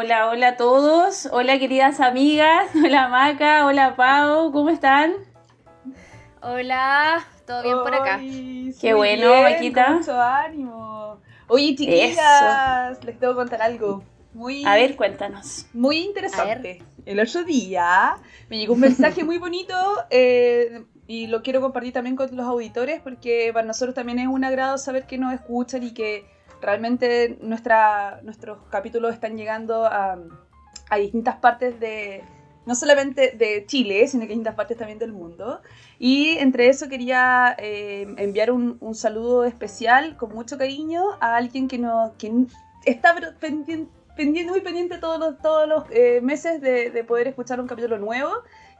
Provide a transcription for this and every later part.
Hola, hola a todos. Hola, queridas amigas. Hola, Maca. Hola, Pau. ¿Cómo están? Hola, ¿todo bien por acá? Qué bueno, bien, Maquita. Mucho ánimo. Oye, chiquillas, les tengo que contar algo muy, A ver, cuéntanos. muy interesante. El otro día me llegó un mensaje muy bonito eh, y lo quiero compartir también con los auditores porque para nosotros también es un agrado saber que nos escuchan y que realmente nuestra, nuestros capítulos están llegando a, a distintas partes de, no solamente de Chile, sino que distintas partes también del mundo. Y entre eso quería eh, enviar un, un saludo especial con mucho cariño a alguien que, nos, que está pendiente, pendiente, muy pendiente todos los, todos los eh, meses de, de poder escuchar un capítulo nuevo.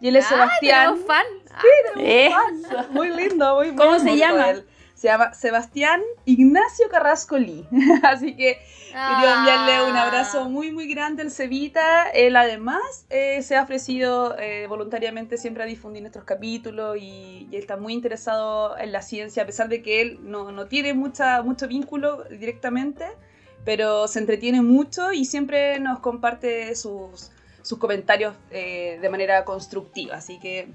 Y él es Ah, Sebastián. ¿tenemos fan? Ah, Eso. Muy lindo, muy, muy ¿Cómo se hermoso llama? él. Se llama Sebastián Ignacio Carrasco Lee. Así que quería enviarle un abrazo muy, muy grande al Cevita. Él además eh, se ha ofrecido eh, voluntariamente siempre a difundir nuestros capítulos y, está muy interesado en la ciencia, a pesar de que él no, no tiene mucha, mucho vínculo directamente, pero se entretiene mucho y siempre nos comparte sus, sus comentarios eh, de manera constructiva. Así que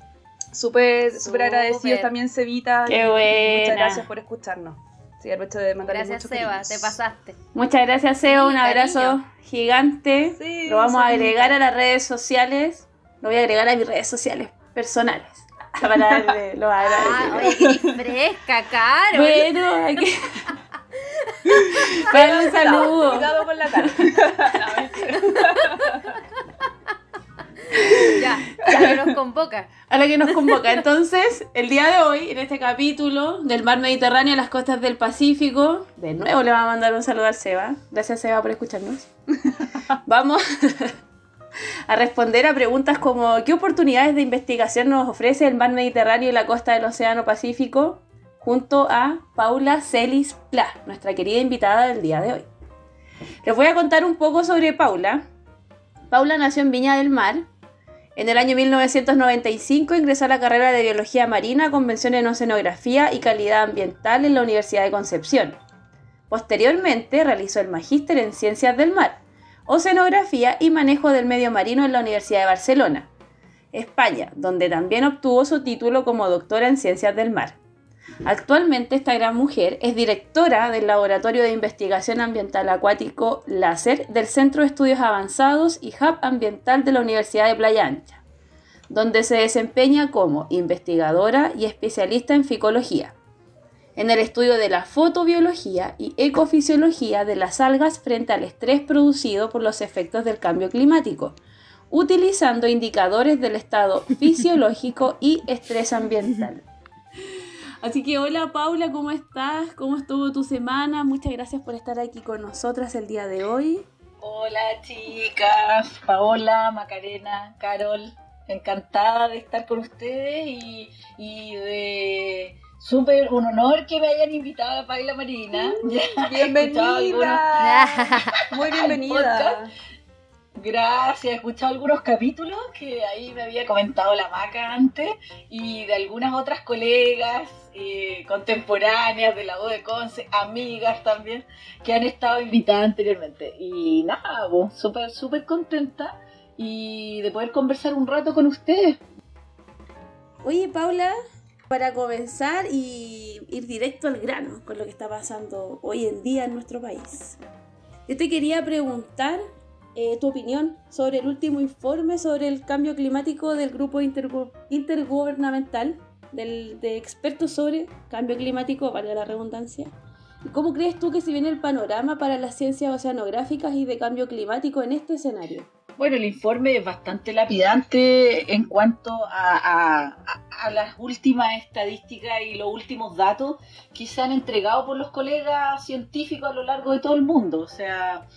súper, súper agradecidos también, Cevita. Qué buena. Muchas gracias por escucharnos. Sí, aprovecho de Gracias, muchos Seba, cariños. te pasaste. Muchas gracias. Sí, Un abrazo cariño. gigante. Sí, Lo vamos a agregar a las redes sociales. Lo voy a agregar a mis redes sociales personales. Para darle los Ah, oye, qué fresca, Caro. Bueno, hay que. Dale un saludo. Cuidado con la cara. Ya, ya que nos convoca. a la que nos convoca. Entonces, el día de hoy, en este capítulo del mar Mediterráneo a las costas del Pacífico, de nuevo le vamos a mandar un saludo al Seba. Gracias, Seba, por escucharnos. Vamos a responder a preguntas como: ¿qué oportunidades de investigación nos ofrece el mar Mediterráneo y la costa del Océano Pacífico? Junto a Paula Celis Pla, nuestra querida invitada del día de hoy. Les voy a contar un poco sobre Paula. Paula nació en Viña del Mar, en el año 1995 ingresó a la carrera de Biología Marina con mención en Oceanografía y Calidad Ambiental en la Universidad de Concepción. Posteriormente realizó el Magíster en Ciencias del Mar, Oceanografía y Manejo del Medio Marino en la Universidad de Barcelona, España, donde también obtuvo su título como doctora en Ciencias del Mar. Actualmente esta gran mujer es directora del Laboratorio de Investigación Ambiental Acuático LASER del Centro de Estudios Avanzados y Hub Ambiental de la Universidad de Playa Ancha, donde se desempeña como investigadora y especialista en ficología, en el estudio de la fotobiología y ecofisiología de las algas frente al estrés producido por los efectos del cambio climático, utilizando indicadores del estado fisiológico y estrés ambiental. Así que hola Paula, ¿cómo estás? ¿Cómo estuvo tu semana? Muchas gracias por estar aquí con nosotras el día de hoy. Hola chicas, Paola, Macarena, Carol, encantada de estar con ustedes y, y de súper un honor que me hayan invitado a Paila Marina. Ya algunos- Bienvenida. Muy bienvenida. Gracias, he escuchado algunos capítulos que ahí me había comentado la Maca antes y de algunas otras colegas eh, contemporáneas de la U de Conce, amigas también, que han estado invitadas anteriormente. Y nada, súper, súper contenta y de poder conversar un rato con ustedes. Oye Paula, para comenzar y ir directo al grano con lo que está pasando hoy en día en nuestro país. Yo te quería preguntar eh, tu opinión sobre el último informe sobre el cambio climático del grupo intergu- intergubernamental del- de expertos sobre cambio climático, valga la redundancia. ¿Y cómo crees tú que se viene el panorama para las ciencias oceanográficas y de cambio climático en este escenario? Bueno, el informe es bastante lapidante en cuanto a- a las últimas estadísticas y los últimos datos que se han entregado por los colegas científicos a lo largo de todo el mundo. O sea,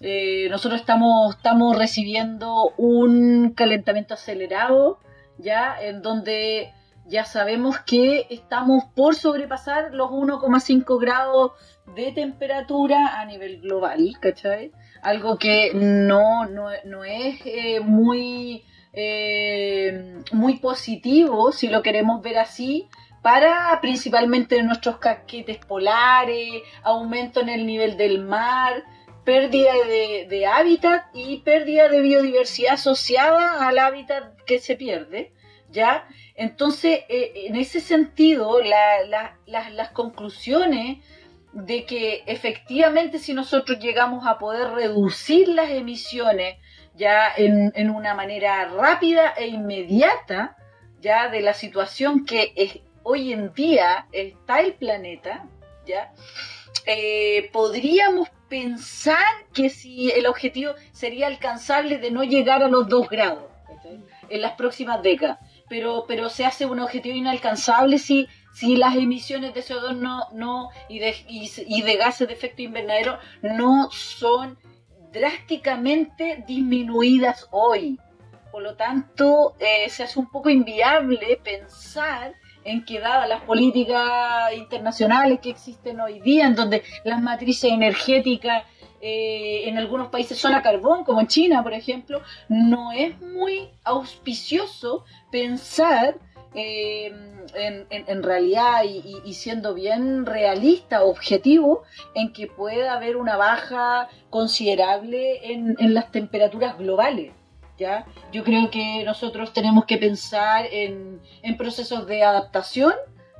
eh, nosotros estamos, estamos recibiendo un calentamiento acelerado, ya, en donde ya sabemos que estamos por sobrepasar los 1,5 grados de temperatura a nivel global, ¿cachai? Algo que no, no, no es eh, muy, eh, muy positivo, si lo queremos ver así, para principalmente nuestros casquetes polares, aumento en el nivel del mar, pérdida de, de hábitat y pérdida de biodiversidad asociada al hábitat que se pierde, ¿ya? Entonces, eh, en ese sentido, la- la- la- las conclusiones de que efectivamente si nosotros llegamos a poder reducir las emisiones ya en, una manera rápida e inmediata, ya de la situación que es- hoy en día está el planeta, ya, eh, podríamos pensar que si el objetivo sería alcanzable de no llegar a los dos grados ¿cachai? en las próximas décadas, pero, pero se hace un objetivo inalcanzable si, si las emisiones de CO2 no, no, y, de, y, de gases de efecto invernadero no son drásticamente disminuidas hoy. Por lo tanto, eh, se hace un poco inviable pensar en que dadas las políticas internacionales que existen hoy día, en donde las matrices energéticas eh, en algunos países son a carbón, como en China, por ejemplo, no es muy auspicioso pensar eh, en, realidad y, siendo bien realista, objetivo, en que pueda haber una baja considerable en, las temperaturas globales. ¿ya? Yo creo que nosotros tenemos que pensar en, procesos de adaptación,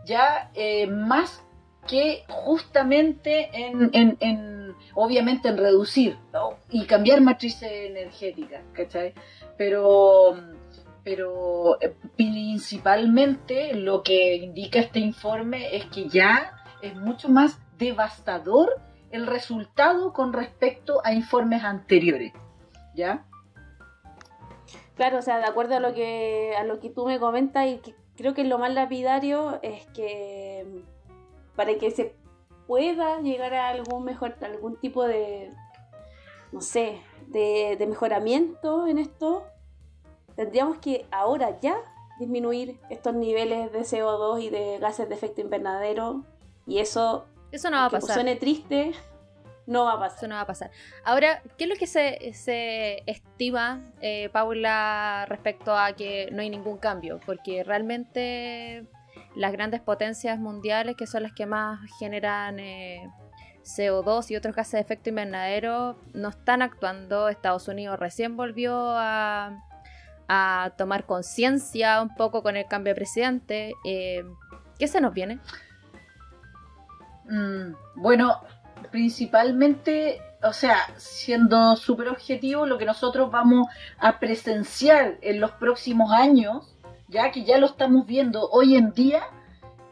ya eh, más que justamente en, en- en, obviamente en reducir y cambiar matrices energéticas, ¿cachai? Pero, pero eh, principalmente lo que indica este informe es que ya es mucho más devastador el resultado con respecto a informes anteriores, ¿ya? Claro, o sea, de acuerdo a lo que a lo que tú me comentas y que creo que lo más lapidario es que para que se pueda llegar a algún mejor algún tipo de no sé, de, de mejoramiento en esto, tendríamos que ahora ya disminuir estos niveles de CO2 y de gases de efecto invernadero y eso Eso no va a pasar. suene triste, no va a pasar. Eso no va a pasar. Ahora, ¿qué es lo que se, se estima, eh, Paula, respecto a que no hay ningún cambio? Porque realmente las grandes potencias mundiales, que son las que más generan eh, CO2 y otros gases de efecto invernadero, no están actuando. Estados Unidos recién volvió a, a tomar conciencia un poco con el cambio de presidente. Eh, ¿Qué se nos viene? Mm, bueno, principalmente, o sea, siendo súper objetivo, lo que nosotros vamos a presenciar en los próximos años, ya que ya lo estamos viendo hoy en día,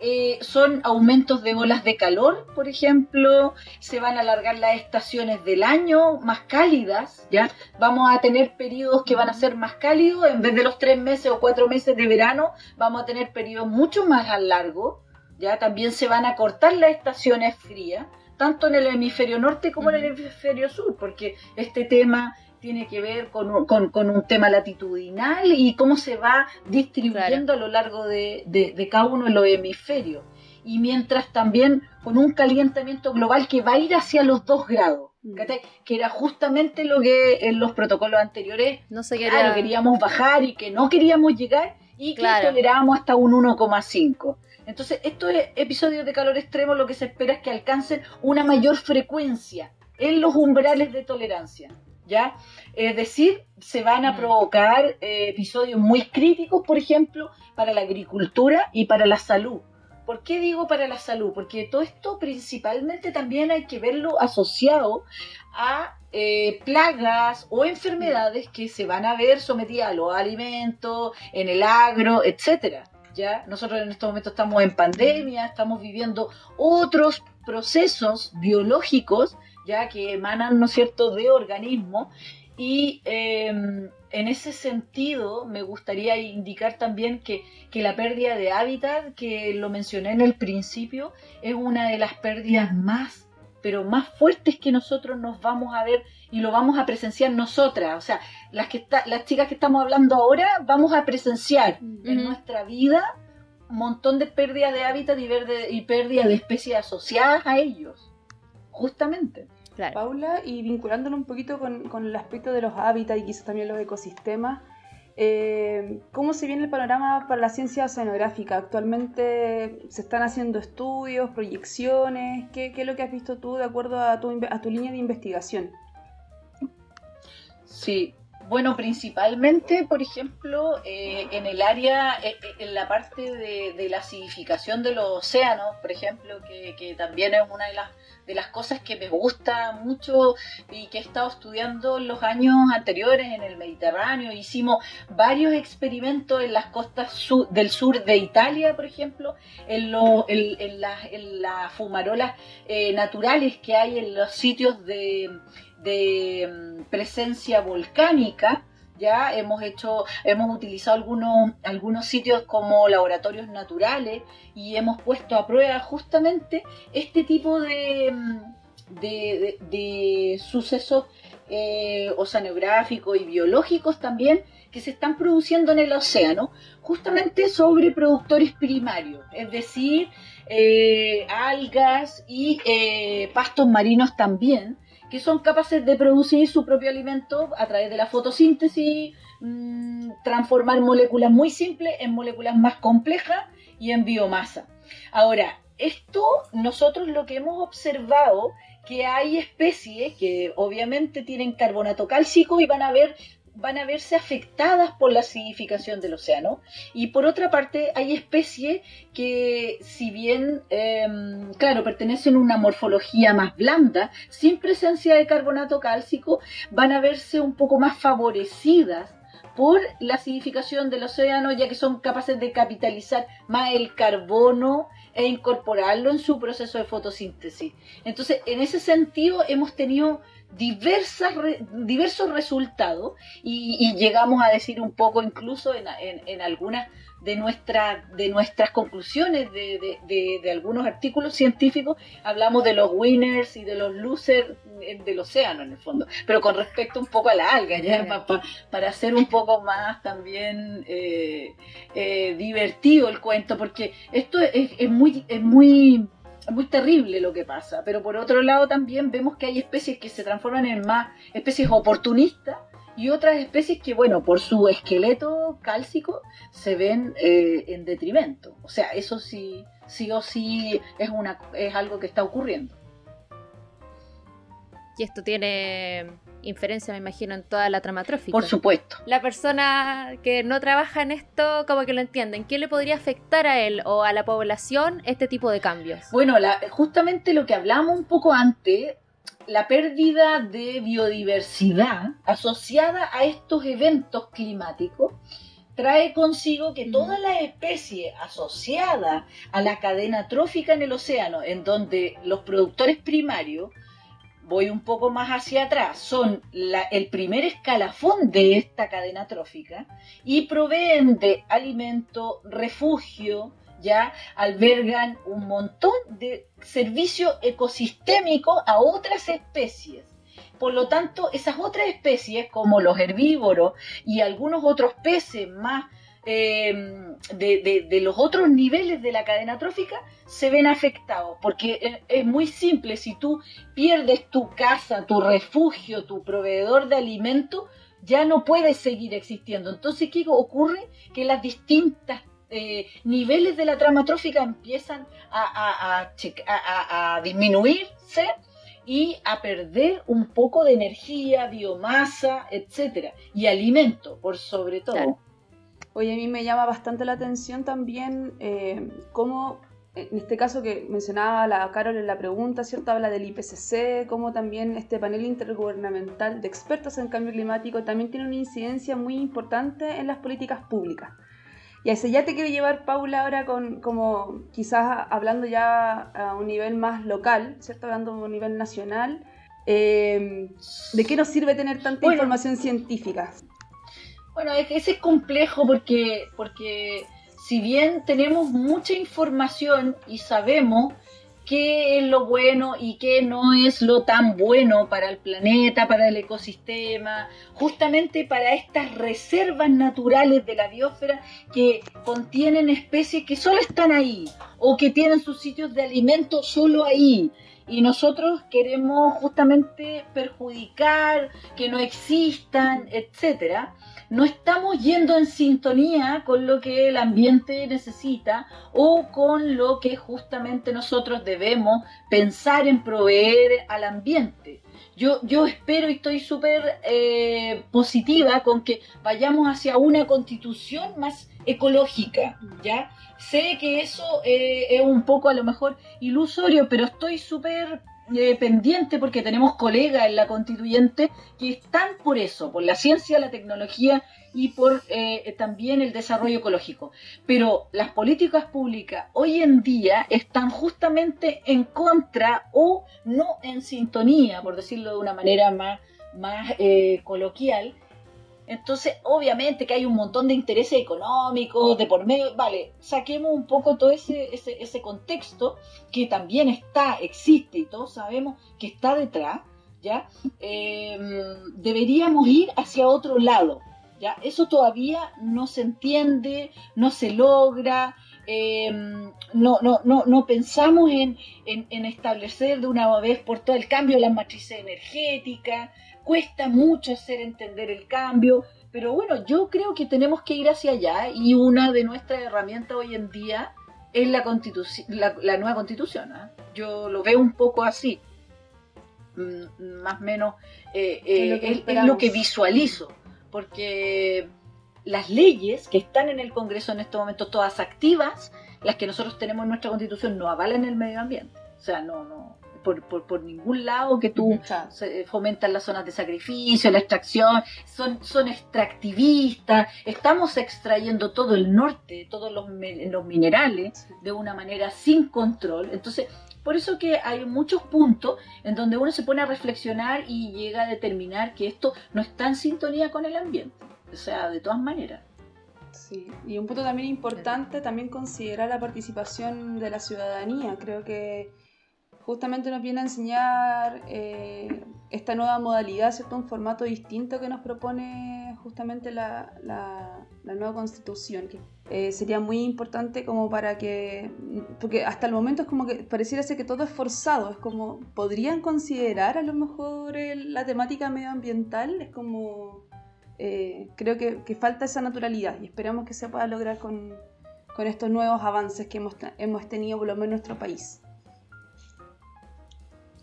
eh, son aumentos de olas de calor, por ejemplo, se van a alargar las estaciones del año más cálidas, ¿ya? Vamos a tener periodos que van a ser más cálidos, en vez de los tres meses o cuatro meses de verano, vamos a tener periodos mucho más largos, ¿ya? También se van a cortar las estaciones frías, tanto en el hemisferio norte como en el hemisferio sur, porque este tema tiene que ver con un, con, con un tema latitudinal y cómo se va distribuyendo a lo largo de, de- de cada uno de los hemisferios. Y mientras también con un calentamiento global que va a ir hacia los 2 grados, Mm. que era justamente lo que en los protocolos anteriores No se claro, queríamos bajar y que no queríamos llegar y que Claro. tolerábamos hasta un 1,5. Entonces, estos episodios de calor extremo lo que se espera es que alcancen una mayor frecuencia en los umbrales de tolerancia. ¿Ya? Es decir, se van a Mm. provocar eh, episodios muy críticos, por ejemplo, para la agricultura y para la salud. ¿Por qué digo para la salud? Porque todo esto principalmente también hay que verlo asociado a eh, plagas o enfermedades que se van a ver sometidas a los alimentos, en el agro, etcétera. ¿ya? Nosotros en estos momentos estamos en pandemia, estamos viviendo otros procesos biológicos ya que emanan, ¿no es cierto?, de organismos y eh, en ese sentido me gustaría indicar también que, que la pérdida de hábitat, que lo mencioné en el principio, es una de las pérdidas más, pero más fuertes que nosotros nos vamos a ver y lo vamos a presenciar nosotras. O sea, las, que está, las chicas que estamos hablando ahora vamos a presenciar en nuestra vida un montón de pérdidas de hábitat y, verde, y pérdida de especies asociadas a ellos. Justamente. Claro. Paula, y vinculándolo un poquito con, con el aspecto de los hábitats y quizás también los ecosistemas, eh, ¿cómo se viene el panorama para la ciencia oceanográfica? Actualmente se están haciendo estudios, proyecciones. ¿Qué, qué es lo que has visto tú de acuerdo a tu, a tu línea de investigación? Sí, bueno, principalmente, por ejemplo, eh, en el área, eh, eh, en la parte de, la acidificación de los océanos, por ejemplo, que, también es una de las, de las cosas que me gusta mucho y que he estado estudiando en los años anteriores en el Mediterráneo. Hicimos varios experimentos en las costas del sur de Italia, por ejemplo, en, en, las fumarolas naturales que hay en los sitios de de mm, presencia volcánica. Ya hemos hecho, hemos utilizado algunos, algunos sitios como laboratorios naturales y hemos puesto a prueba justamente este tipo de, mm, de, sucesos eh, oceanográficos y biológicos también que se están produciendo en el océano, justamente sobre productores primarios, es decir, eh, algas y eh, pastos marinos también, que son capaces de producir su propio alimento a través de la fotosíntesis, mm, transformar moléculas muy simples en moléculas más complejas y en biomasa. Ahora, esto nosotros lo que hemos observado que hay especies que obviamente tienen carbonato cálcico y van a ver van a verse afectadas por la acidificación del océano. Y por otra parte, hay especies que, si bien, em, claro, pertenecen a una morfología más blanda, sin presencia de carbonato cálcico, van a verse un poco más favorecidas por la acidificación del océano, ya que son capaces de capitalizar más el carbono e incorporarlo en su proceso de fotosíntesis. Entonces, en ese sentido, hemos tenido diversas, diversos resultados y, llegamos a decir un poco incluso en, en, algunas de, nuestra, de nuestras conclusiones de, de, algunos artículos científicos, hablamos de los winners y de los losers del océano en el fondo, pero con respecto un poco a la alga, ya para hacer un poco más también eh, eh, divertido el cuento, porque esto es, es muy... Es muy muy terrible lo que pasa, pero por otro lado también vemos que hay especies que se transforman en más especies oportunistas y otras especies que, bueno, por su esqueleto cálcico se ven eh, en detrimento. O sea, eso sí, sí o sí es, una, es algo que está ocurriendo. Y esto tiene inferencia, me imagino, en toda la trama trófica. Por supuesto. La persona que no trabaja en esto, como que lo entienden. ¿Qué le podría afectar a él o a la población este tipo de cambios? Bueno, justamente lo que hablamos un poco antes, la pérdida de biodiversidad asociada a estos eventos climáticos trae consigo que todas las especies asociadas a la cadena trófica en el océano, en donde los productores primarios voy un poco más hacia atrás, son el primer escalafón de esta cadena trófica y proveen de alimento, refugio, ya albergan un montón de servicio ecosistémico a otras especies. Por lo tanto, esas otras especies, como los herbívoros y algunos otros peces más Em, de, los otros niveles de la cadena trófica se ven afectados, porque es muy simple, si tú pierdes tu casa, tu refugio, tu proveedor de alimento, ya no puedes seguir existiendo. Entonces, ¿qué ocurre? Que las distintas eh, niveles de la trama trófica empiezan a, disminuirse y a perder un poco de energía, biomasa, etcétera, y alimento, por sobre todo. Oye, a mí me llama bastante la atención también eh, cómo, en este caso que mencionaba la Carol en la pregunta, ¿cierto? Habla del IPCC, cómo también este panel intergubernamental de expertos en cambio climático también tiene una incidencia muy importante en las políticas públicas. Y a ese ya te quiero llevar, Paula, ahora con como quizás hablando ya a un nivel más local, ¿cierto? Hablando a un nivel nacional. Eh, ¿De qué nos sirve tener tanta información científica? Bueno, es que ese es complejo porque, porque si bien tenemos mucha información y sabemos qué es lo bueno y qué no es lo tan bueno para el planeta, para el ecosistema, justamente para estas reservas naturales de la biosfera que contienen especies que solo están ahí o que tienen sus sitios de alimento solo ahí. Y nosotros queremos justamente perjudicar, que no existan, etcétera, no estamos yendo en sintonía con lo que el ambiente necesita o con lo que justamente nosotros debemos pensar en proveer al ambiente. Yo, yo espero y estoy súper eh, positiva con que vayamos hacia una constitución más ecológica, ¿ya? Sé que eso eh, es un poco a lo mejor ilusorio, pero estoy súper eh, pendiente porque tenemos colegas en la constituyente que están por eso, por la ciencia, la tecnología y por eh, también el desarrollo ecológico. Pero las políticas públicas hoy en día están justamente en contra o no en sintonía, por decirlo de una manera más, más coloquial, entonces, obviamente que hay un montón de intereses económicos, de por medio, vale, saquemos un poco todo ese, ese, contexto que también está, existe y todos sabemos que está detrás, ¿ya? Em, deberíamos ir hacia otro lado, ¿ya? Eso todavía no se entiende, no se logra, em, no, no, no, no pensamos en, en, establecer de una vez por todo el cambio de las matrices energéticas, cuesta mucho hacer entender el cambio, pero bueno, yo creo que tenemos que ir hacia allá y una de nuestras herramientas hoy en día es la, la, nueva constitución. ¿ah? Yo lo veo un poco así, mm, más o menos eh, eh, es, lo que visualizo, porque las leyes que están en el Congreso en este momento, todas activas, las que nosotros tenemos en nuestra constitución, no avalan el medio ambiente. O sea, no, no, por, por, por ningún lado que tú fomentas las zonas de sacrificio, la extracción, son, son extractivistas, estamos extrayendo todo el norte, todos los, los minerales de una manera sin control. Entonces, por eso que hay muchos puntos en donde uno se pone a reflexionar y llega a determinar que esto no está en sintonía con el ambiente. O sea, de todas maneras. Sí, y un punto también importante, también considerar la participación de la ciudadanía. Creo que justamente nos viene a enseñar eh, esta nueva modalidad, ¿cierto? Un formato distinto que nos propone justamente la, nueva constitución, que eh, sería muy importante como para que, porque hasta el momento es como que pareciera ser que todo es forzado, es como, ¿podrían considerar a lo mejor la temática medioambiental? Es como, eh, creo que, falta esa naturalidad y esperamos que se pueda lograr con, con estos nuevos avances que hemos, hemos tenido por lo menos en nuestro país.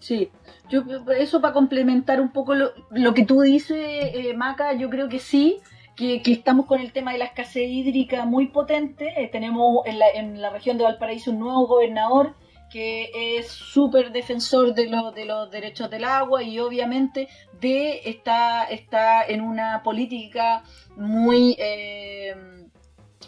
Sí, yo eso para complementar un poco lo, que tú dices, eh, Maca, yo creo que sí, que, estamos con el tema de la escasez hídrica muy potente. Eh, tenemos en la, en la región de Valparaíso un nuevo gobernador que es súper defensor de, de los derechos del agua y obviamente de está, está en una política muy... Eh,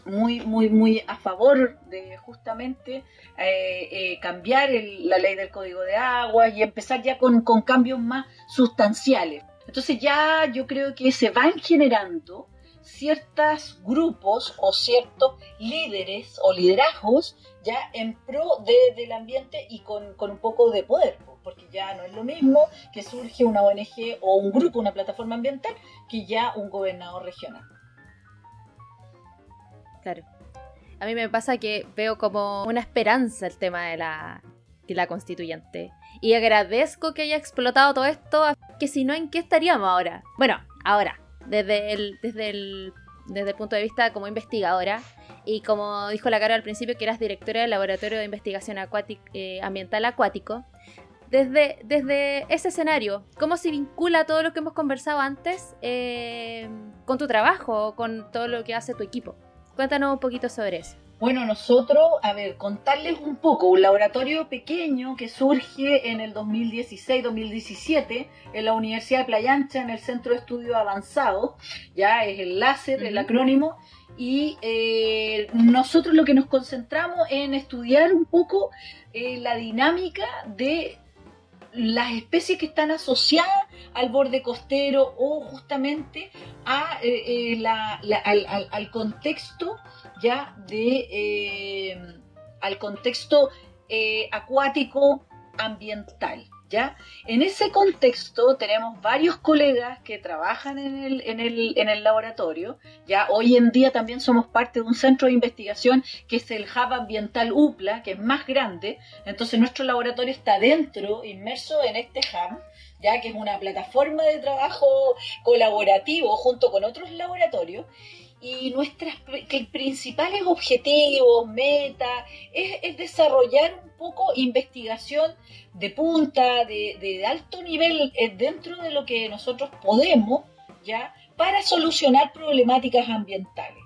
muy, muy, muy a favor de justamente eh, eh, cambiar la ley del código de agua y empezar ya con, cambios más sustanciales. Entonces ya yo creo que se van generando ciertos grupos o ciertos líderes o liderazgos ya en pro del ambiente y con, con, un poco de poder, porque ya no es lo mismo que surge una ONG o un grupo, una plataforma ambiental, que ya un gobernador regional. Claro. A mí me pasa que veo como una esperanza el tema de la, de la constituyente. Y agradezco que haya explotado todo esto, que si no, ¿en qué estaríamos ahora? Bueno, ahora, desde el, desde el, desde el punto de vista como investigadora, y como dijo la cara al principio, que eras directora del Laboratorio de Investigación eh, Ambiental Acuático, desde, desde ese escenario, ¿cómo se vincula todo lo que hemos conversado antes eh, con tu trabajo, con todo lo que hace tu equipo? Cuéntanos un poquito sobre eso. Bueno, nosotros, a ver, contarles un poco, un laboratorio pequeño que surge en el 2016-2017 en la Universidad de Playa Ancha, en el Centro de Estudio Avanzado, ya es el láser, el acrónimo, y eh, nosotros lo que nos concentramos en estudiar un poco eh, la dinámica de las especies que están asociadas al borde costero o justamente a, eh, eh, al, contexto ya de eh, al contexto acuático ambiental ¿Ya? En ese contexto tenemos varios colegas que trabajan en el, en, el, en el laboratorio. Ya hoy en día también somos parte de un centro de investigación que es el Hub Ambiental UPLA, que es más grande. Entonces nuestro laboratorio está dentro, inmerso en este hub, ya que es una plataforma de trabajo colaborativo junto con otros laboratorios y nuestros principales objetivos, metas, es, desarrollar un poco investigación de punta, de, alto nivel eh, dentro de lo que nosotros podemos, ¿ya? Para solucionar problemáticas ambientales.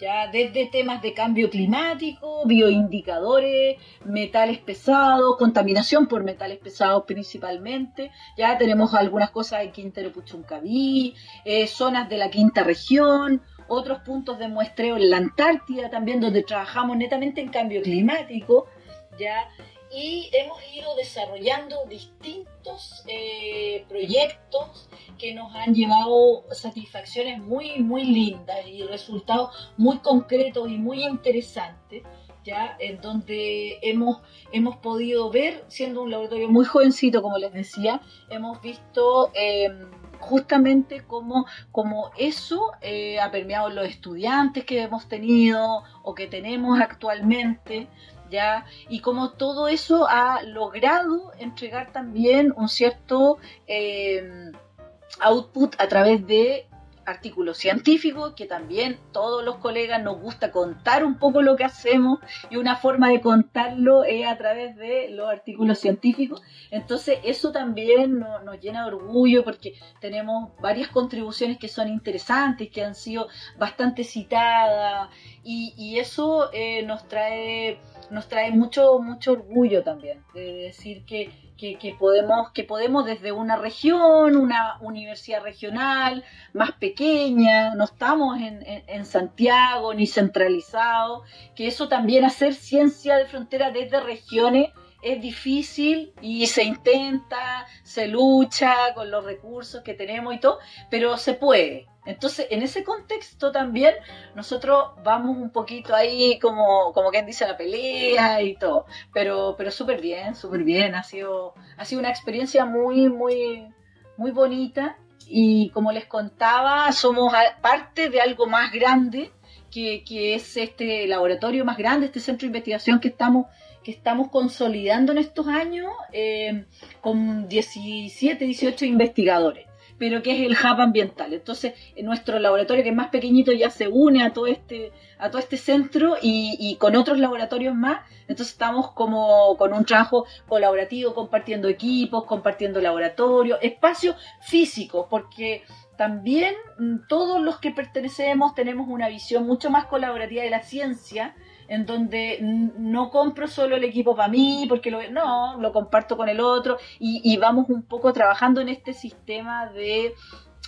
Ya desde temas de cambio climático, bioindicadores, metales pesados, contaminación por metales pesados principalmente. Ya tenemos algunas cosas en Quintero Puchuncaví, eh, zonas de la quinta región, otros puntos de muestreo en la Antártida también, donde trabajamos netamente en cambio climático, ¿ya? Y hemos ido desarrollando distintos eh, proyectos que nos han llevado satisfacciones muy, muy lindas y resultados muy concretos y muy interesantes. ¿Ya? en donde hemos, hemos podido ver, siendo un laboratorio muy jovencito, como les decía, hemos visto eh, justamente como, eso eh, ha permeado los estudiantes que hemos tenido o que tenemos actualmente, ¿ya? Y como todo eso ha logrado entregar también un cierto eh, output a través de artículos científicos, que también todos los colegas nos gusta contar un poco lo que hacemos y una forma de contarlo es a través de los artículos científicos. Entonces eso también nos, llena de orgullo porque tenemos varias contribuciones que son interesantes, que han sido bastante citadas y, eso eh, nos trae nos trae mucho mucho orgullo también de decir que que, podemos, que podemos desde una región, una universidad regional más pequeña, no estamos en, en, Santiago ni centralizados, que eso también hacer ciencia de frontera desde regiones es difícil y se intenta, se lucha con los recursos que tenemos y todo, pero se puede. Entonces, en ese contexto también nosotros vamos un poquito ahí como, como quien dice la pelea y todo, pero, pero súper bien, súper bien, ha sido, ha sido una experiencia muy, muy, muy bonita. Y como les contaba, somos parte de algo más grande que, que es este laboratorio más grande, este centro de investigación que estamos que estamos consolidando en estos años eh, con 17, 18 investigadores pero que es el hub ambiental. Entonces, nuestro laboratorio, que es más pequeñito, ya se une a todo este, a todo este centro y, con otros laboratorios más. Entonces, estamos como con un trabajo colaborativo, compartiendo equipos, compartiendo laboratorios, espacios físicos, porque también mm, todos los que pertenecemos tenemos una visión mucho más colaborativa de la ciencia en donde no compro solo el equipo para mí, porque lo, no, lo comparto con el otro y, vamos un poco trabajando en este sistema de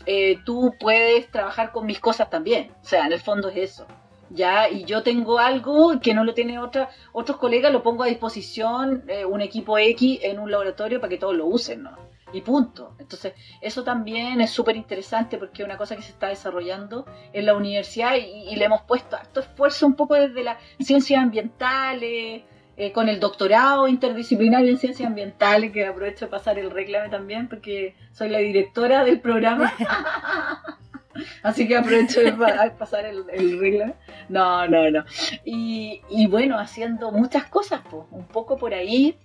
eh, tú puedes trabajar con mis cosas también. O sea, en el fondo es eso. Ya, y yo tengo algo que no lo tienen otra, otros colegas, lo pongo a disposición, eh, un equipo X en un laboratorio para que todos lo usen, ¿no? Y punto. Entonces, eso también es súper interesante porque es una cosa que se está desarrollando en la universidad y, le hemos puesto harto esfuerzo un poco desde las ciencias ambientales, eh, con el doctorado interdisciplinario en ciencias ambientales, que aprovecho de pasar el reclame también porque soy la directora del programa. Así que aprovecho de pasar el, reclame. No, no, no. Y, y bueno, haciendo muchas cosas, pues, un poco por ahí,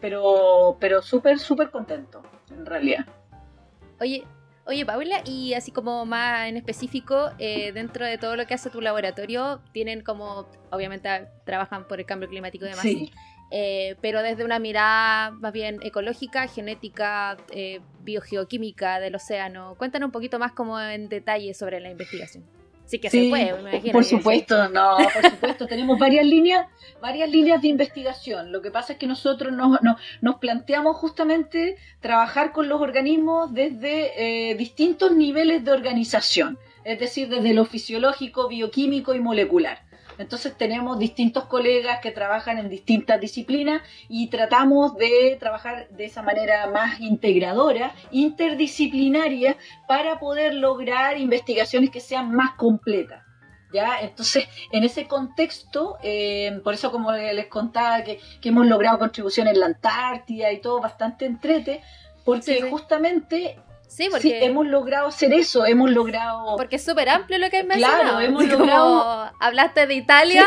pero, pero súper, súper contento en realidad. Oye, oye Paula, y así como más en específico, eh, dentro de todo lo que hace tu laboratorio, tienen como, obviamente trabajan por el cambio climático y demás, eh, pero desde una mirada más bien ecológica, genética, eh, biogeoquímica del océano. Cuéntanos un poquito más como en detalle sobre la investigación. Sí que se puede, me imagino. Por supuesto, no, por supuesto. Tenemos varias líneas, varias líneas de investigación. Lo que pasa es que nosotros nos, nos, planteamos justamente trabajar con los organismos desde eh, distintos niveles de organización, es decir, desde lo fisiológico, bioquímico y molecular. Entonces tenemos distintos colegas que trabajan en distintas disciplinas y tratamos de trabajar de esa manera más integradora, interdisciplinaria, para poder lograr investigaciones que sean más completas. ¿Ya? Entonces, en ese contexto, eh, por eso como les contaba que, que hemos logrado contribuciones en la Antártida y todo bastante entrete, porque Sí, sí. justamente Sí, sí, porque, hemos logrado hacer eso, hemos logrado... porque es súper amplio lo que has Claro, mencionado. hemos Así como logrado- hablaste de Italia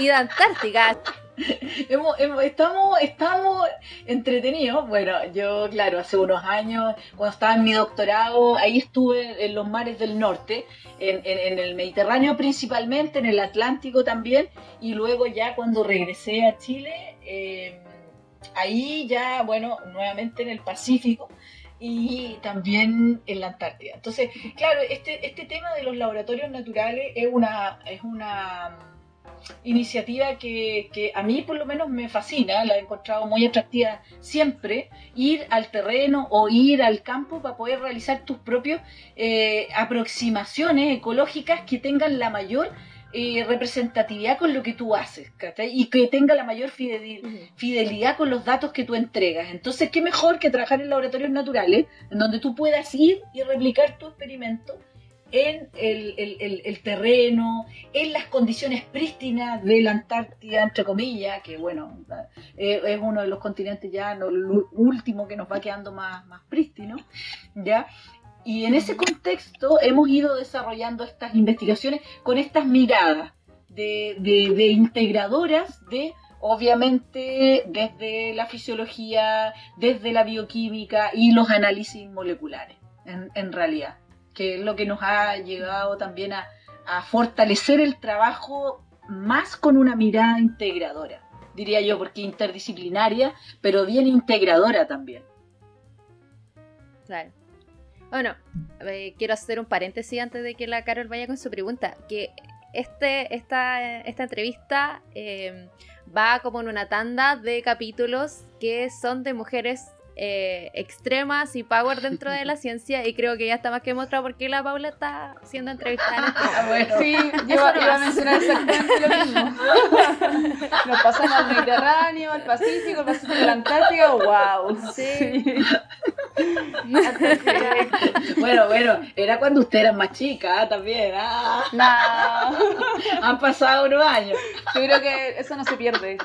y de Antártica. Hemos- hemos- estamos, estamos entretenidos. Bueno, yo, claro, hace unos años, cuando estaba en mi doctorado, ahí estuve en los mares del norte, en, en- en el Mediterráneo principalmente, en el Atlántico también, y luego ya cuando regresé a Chile, eh, ahí ya, bueno, nuevamente en el Pacífico. Y también en la Antártida. Entonces, claro, este, este tema de los laboratorios naturales es una, es una iniciativa que, que a mí por lo menos me fascina, la he encontrado muy atractiva siempre, ir al terreno o ir al campo para poder realizar tus propias eh, aproximaciones ecológicas que tengan la mayor eh, representatividad con lo que tú haces ¿cachai? y que tenga la mayor fideli- fidelidad con los datos que tú entregas. Entonces, ¿qué mejor que trabajar en laboratorios naturales, en donde tú puedas ir y replicar tu experimento en el, el- el- el terreno, en las condiciones prístinas de la Antártida, entre comillas, que bueno, eh, es uno de los continentes ya no, el último que nos va quedando más, más prístino, ¿ya? Y en ese contexto hemos ido desarrollando estas investigaciones con estas miradas de, de- integradoras de, obviamente, desde la fisiología, desde la bioquímica y los análisis moleculares, en, en realidad, que es lo que nos ha llegado también a, a fortalecer el trabajo más con una mirada integradora, diría yo, porque interdisciplinaria, pero bien integradora también. Claro. Bueno, eh, quiero hacer un paréntesis antes de que la Carol vaya con su pregunta. Que este, esta, esta entrevista eh, va como en una tanda de capítulos que son de mujeres eh, extremas y power dentro de la ciencia. Y creo que ya está más que demostrado porque la Paula está siendo entrevistada. en este Ah, bueno. Sí, yo iba, no iba a mencionar exactamente lo mismo. Nos pasamos al Mediterráneo, al Pacífico, al Pacífico, la wow. Sí. Bueno, bueno, era cuando usted era más chica ¿ah? también. ¿ah? No, Han pasado unos años. yo creo que eso no se pierde.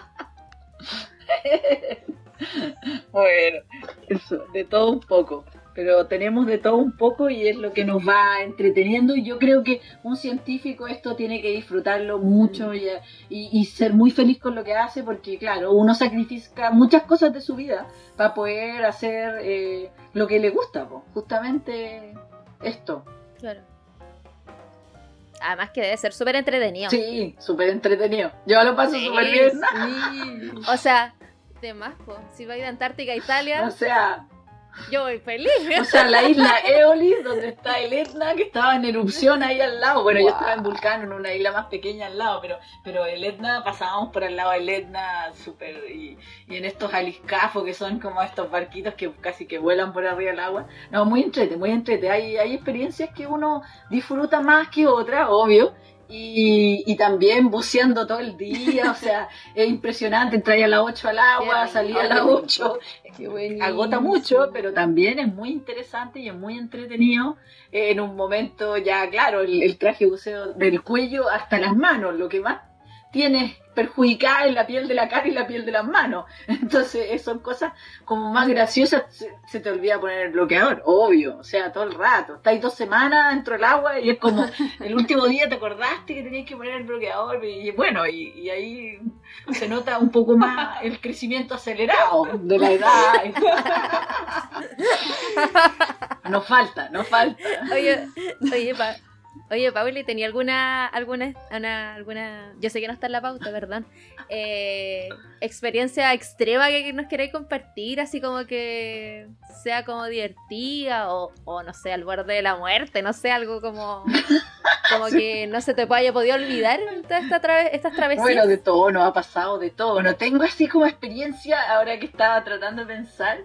Bueno, eso, de todo un poco. Pero tenemos de todo un poco y es lo que nos va entreteniendo. Y yo creo que un científico esto tiene que disfrutarlo mucho y, y- y ser muy feliz con lo que hace, porque, claro, uno sacrifica muchas cosas de su vida para poder hacer eh, lo que le gusta, po. justamente esto. Claro. Además que debe ser súper entretenido. Sí, súper entretenido. Yo lo paso Sí, súper bien. Sí. O sea, de más, po. si vais de Antártica a Italia, O sea, yo voy feliz. O sea, la isla Eolis, donde está el Etna, que estaba en erupción ahí al lado. Bueno, yo estaba en Vulcano, en una isla más pequeña al lado, pero, pero el Etna, pasábamos por al lado del Etna súper. Y, y en estos aliscafos que son como estos barquitos que casi que vuelan por arriba del agua. No, muy entrete, muy entrete. Hay, hay experiencias que uno disfruta más que otras, obvio. Y, y también buceando todo el día, o sea, es impresionante, entrar a las 8 al agua, salir a las 8, Qué buenísimo. agota mucho, pero también es muy interesante y es muy entretenido. eh, En un momento ya, claro, el, el traje buceo del cuello hasta las manos, lo que más tienes perjudicada es la piel de la cara y la piel de las manos. Entonces, eh, son cosas como más graciosas. Se, se te olvida poner el bloqueador, obvio, o sea, todo el rato. Estáis dos semanas dentro del agua y es como el último día te acordaste que tenías que poner el bloqueador y bueno, y, y ahí se nota un poco más el crecimiento acelerado de la edad. Nos falta, nos falta. Oye, oye, pa oye, Pauli, ¿tenía alguna, alguna, una- alguna, yo sé que no está en la pauta, perdón, eh, experiencia extrema que nos queráis compartir, así como que sea como divertida o, o no sé, al borde de la muerte, no sé, algo como, como que no se te haya podido olvidar todas esta trave- estas travesías? Bueno, de todo, nos ha pasado de todo. No tengo así como experiencia, ahora que estaba tratando de pensar,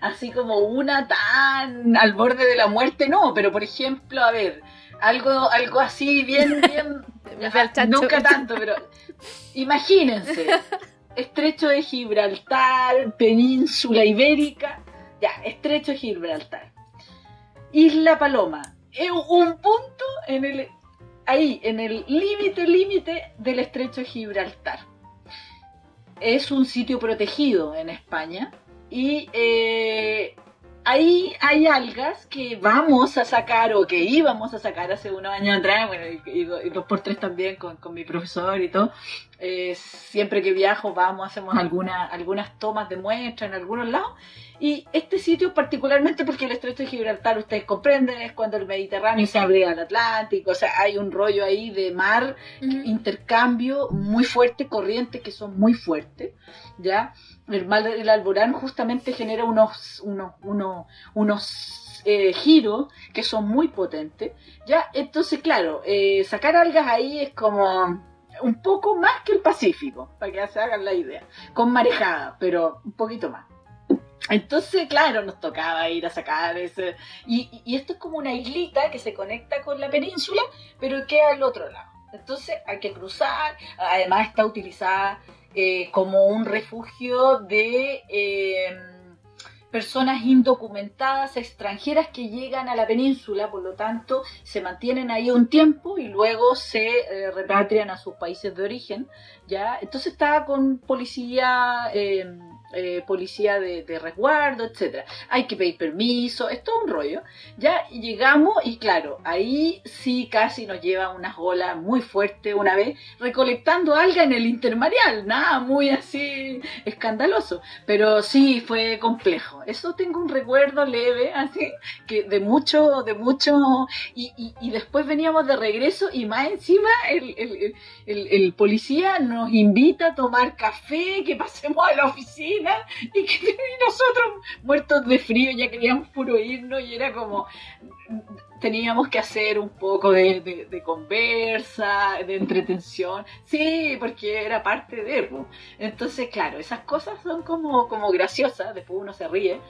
así como una tan al borde de la muerte, no, pero por ejemplo, a ver, algo, algo así bien, bien, nunca tanto, pero imagínense, estrecho de Gibraltar, península ibérica, ya, estrecho de Gibraltar, Isla Paloma, es un punto en el ahí, en el límite, límite del estrecho de Gibraltar. Es un sitio protegido en España y eh, ahí hay algas que vamos a sacar o que íbamos a sacar hace unos años atrás, bueno, y, dos por tres también con, mi profesor y todo. Eh, siempre que viajo vamos, hacemos algunas tomas de muestra en algunos lados. Y este sitio particularmente porque el estrecho de Gibraltar, ustedes comprenden, es cuando el Mediterráneo se abre al Atlántico, o sea, hay un rollo ahí de mar, intercambio muy fuerte, corrientes que son muy fuertes, ¿ya? El mal del alborán justamente genera unos, unos, unos, unos eh, giros que son muy potentes. Ya, entonces, claro, eh, sacar algas ahí es como un poco más que el Pacífico, para que se hagan la idea, con marejada, pero un poquito más. Entonces, claro, nos tocaba ir a sacar ese. Y, y, esto es como una islita que se conecta con la península, pero queda al otro lado. Entonces hay que cruzar, además está utilizada eh, como un refugio de eh, personas indocumentadas extranjeras que llegan a la península, por lo tanto se mantienen ahí un tiempo y luego se eh, repatrian a sus países de origen. ¿ya? Entonces está con policía eh, policía de, resguardo, etcétera. Hay que pedir permiso, es todo un rollo. Ya llegamos y claro, ahí sí casi nos lleva unas olas muy fuertes una vez, recolectando alga en el intermareal, nada muy así escandaloso, pero sí fue complejo. Eso tengo un recuerdo leve, así, que de mucho, de mucho, y, después veníamos de regreso y más encima el policía nos invita a tomar café, que pasemos a la oficina y, que, nosotros muertos de frío ya queríamos puro irnos y era como teníamos que hacer un poco de, conversa, de entretención, sí, porque era parte de eso. Entonces, claro, esas cosas son como, como graciosas, después uno se ríe.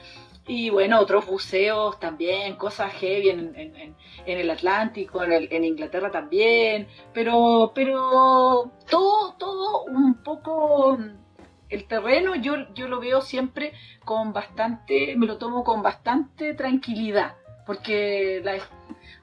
Y bueno, otros buceos también, cosas heavy en, en, el Atlántico, en, en, Inglaterra también, pero, pero todo, todo un poco el terreno yo, yo lo veo siempre con bastante, me lo tomo con bastante tranquilidad, porque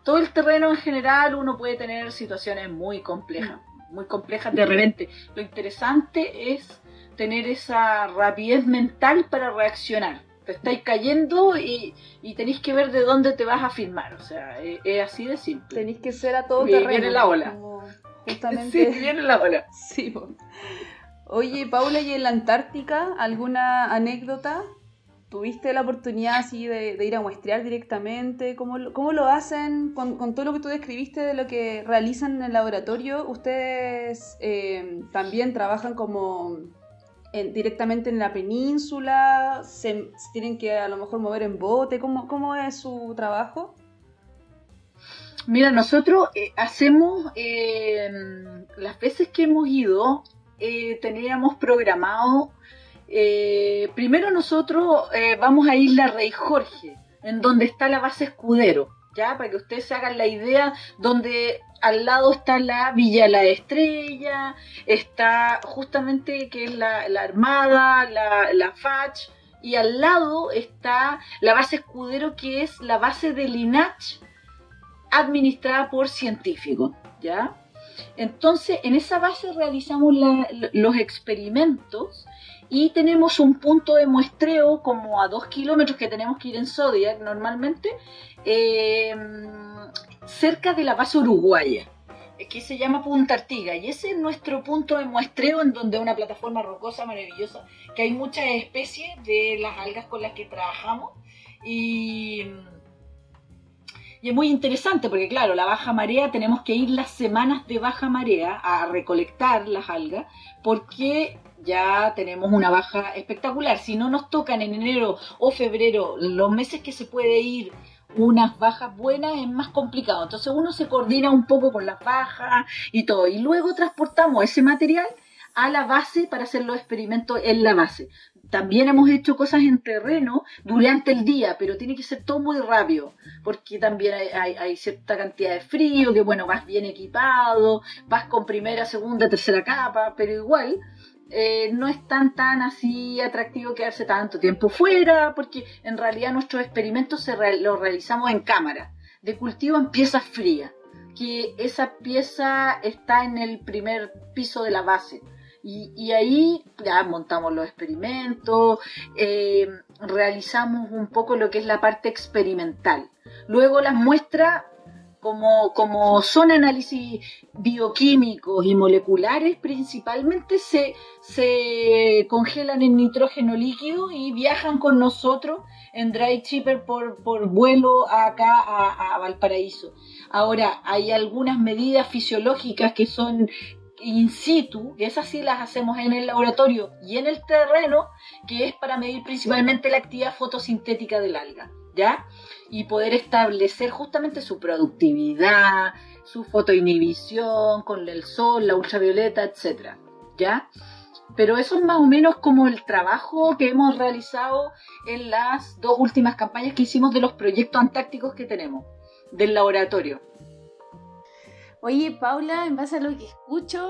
todo el terreno en general uno puede tener situaciones muy complejas, muy complejas de repente. Lo interesante es tener esa rapidez mental para reaccionar. Te estáis cayendo y, y tenéis que ver de dónde te vas a filmar. O sea, es, así de simple. Tenéis que ser a todo terreno. Viene la ola. justamente... Sí, viene la ola. Sí, Oye, Paula, ¿y en la Antártica alguna anécdota? ¿Tuviste la oportunidad así de, ir a muestrear directamente? ¿Cómo, cómo lo hacen con, todo lo que tú describiste de lo que realizan en el laboratorio? ¿Ustedes eh, también trabajan como directamente en la península? ¿Se, tienen que a lo mejor mover en bote? ¿Cómo, cómo es su trabajo? Mira, nosotros eh, hacemos eh, las veces que hemos ido, eh, teníamos programado, eh, primero nosotros eh, vamos a Isla Rey Jorge, en donde está la base Escudero, ya para que ustedes se hagan la idea, donde al lado está la Villa La Estrella, está justamente que es la, Armada, la, la FACH, y al lado está la base Escudero, que es la base del INACH, administrada por científicos, ¿ya? Entonces, en esa base realizamos los experimentos y tenemos un punto de muestreo como a dos kilómetros que tenemos que ir en Zodiac normalmente, em, cerca de la base uruguaya que se llama Punta Artiga. Y ese es nuestro punto de muestreo en donde una plataforma rocosa maravillosa que hay muchas especies de las algas con las que trabajamos. Y y es muy interesante porque, claro, la baja marea tenemos que ir las semanas de baja marea a recolectar las algas porque ya tenemos una baja espectacular. Si no nos tocan en enero o febrero los meses que se puede ir unas bajas buenas es más complicado. Entonces uno se coordina un poco con las bajas y todo. Y luego transportamos ese material a la base para hacer los experimentos en la base. También hemos hecho cosas en terreno durante el día, pero tiene que ser todo muy rápido, porque también hay, cierta cantidad de frío, que bueno, vas bien equipado, vas con primera, segunda, tercera capa, pero igual eh, no es tan tan así atractivo quedarse tanto tiempo fuera, porque en realidad nuestros experimentos se los realizamos en cámara, de cultivo en piezas frías que esa pieza está en el primer piso de la base. Y, ahí ya montamos los experimentos, eh, realizamos un poco lo que es la parte experimental. Luego las muestras como, como son análisis bioquímicos y moleculares, principalmente se, se congelan en nitrógeno líquido y viajan con nosotros en dry shipper por, por vuelo acá a, a Valparaíso. Ahora, hay algunas medidas fisiológicas que son in situ, que esas sí las hacemos en el laboratorio y en el terreno, que es para medir principalmente la actividad fotosintética del alga. ¿ya? Y poder establecer justamente su productividad, su fotoinhibición con el sol, la ultravioleta, etcétera, ¿ya? Pero eso es más o menos como el trabajo que hemos realizado en las dos últimas campañas que hicimos de los proyectos antárticos que tenemos, del laboratorio. Oye, Paula, en base a lo que escucho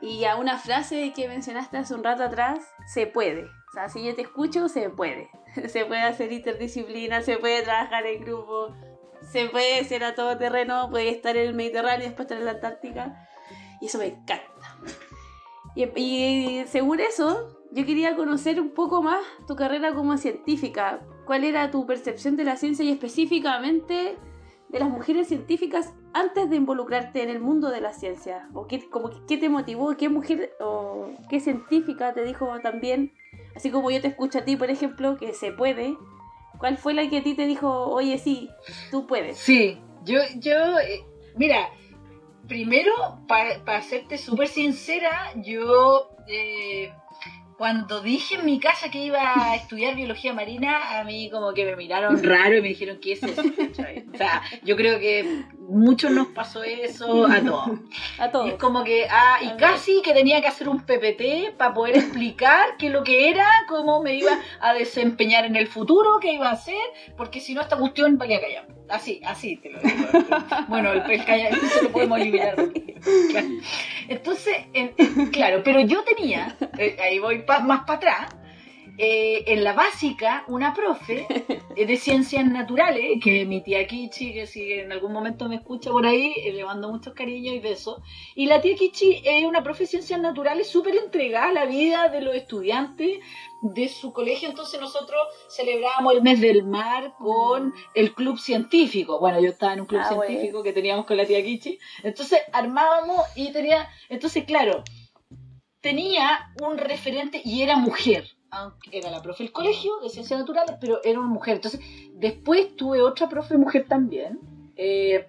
y a una frase que mencionaste hace un rato atrás, se puede. O sea, si yo te escucho, se puede. se puede hacer interdisciplina, se puede trabajar en grupo, se puede ser a todo terreno, puede estar en el Mediterráneo y después estar en la Antártica. Y eso me encanta. Y, según eso, yo quería conocer un poco más tu carrera como científica. ¿Cuál era tu percepción de la ciencia y específicamente de las mujeres científicas antes de involucrarte en el mundo de la ciencia? ¿O qué, como, qué te motivó? ¿Qué mujer o qué científica te dijo también Así como yo te escucho a ti, por ejemplo, que se puede. ¿Cuál fue la que a ti te dijo, oye, sí, tú puedes? Sí, yo, yo, eh, mira, primero, para serte súper sincera, yo eh, cuando dije en mi casa que iba a estudiar biología marina, a mí como que me miraron raro y me dijeron, ¿qué es eso? O sea, yo creo que muchos nos pasó eso a todos. A todos. es como que, ah, y casi que tenía que hacer un PPT para poder explicar qué lo que era, cómo me iba a desempeñar en el futuro, qué iba a hacer, porque si no esta cuestión valía callar. Así, así te lo digo. bueno, el, el callar, eso lo podemos eliminar. Entonces, claro, pero yo tenía, eh, ahí voy más para atrás, eh, en la básica, una profe eh, de ciencias naturales, que mi tía Kichi, que si en algún momento me escucha por ahí, le mando muchos cariños y besos. Y la tía Kichi es una profe de ciencias naturales súper entregada a la vida de los estudiantes de su colegio. Entonces nosotros celebrábamos el mes del mar con el club científico. Bueno, yo estaba en un club ah, científico que teníamos con la tía Kichi. Entonces armábamos y tenía, entonces claro, tenía un referente y era mujer. Aunque era la profe del colegio de ciencias naturales, pero era una mujer. Entonces, después tuve otra profe mujer también, eh,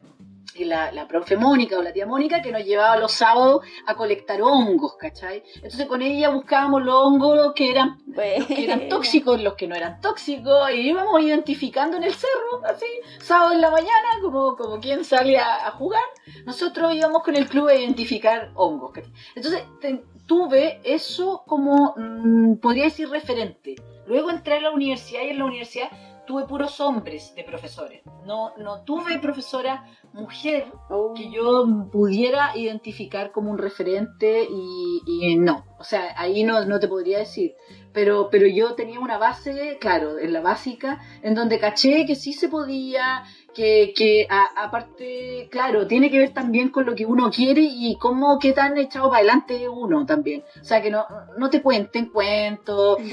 la, la profe Mónica o la tía Mónica, que nos llevaba los sábados a colectar hongos, ¿cachai? Entonces con ella buscábamos los hongos que eran, que eran tóxicos, los que no eran tóxicos, y íbamos identificando en el cerro, así, sábado en la mañana, como, como quien sale a, jugar. Nosotros íbamos con el club a identificar hongos. ¿cachai? Entonces tuve eso como, mm, podría decir, referente. Luego entré a la universidad y en la universidad tuve puros hombres de profesores. No, no tuve profesora mujer oh. que yo pudiera identificar como un referente y, no. O sea, ahí no, no te podría decir. Pero, pero yo tenía una base, claro, en la básica, en donde caché que sí se podía, que, que aparte, claro, tiene que ver también con lo que uno quiere y cómo qué tan echado para adelante uno también. O sea, que no, no te cuenten cuentos.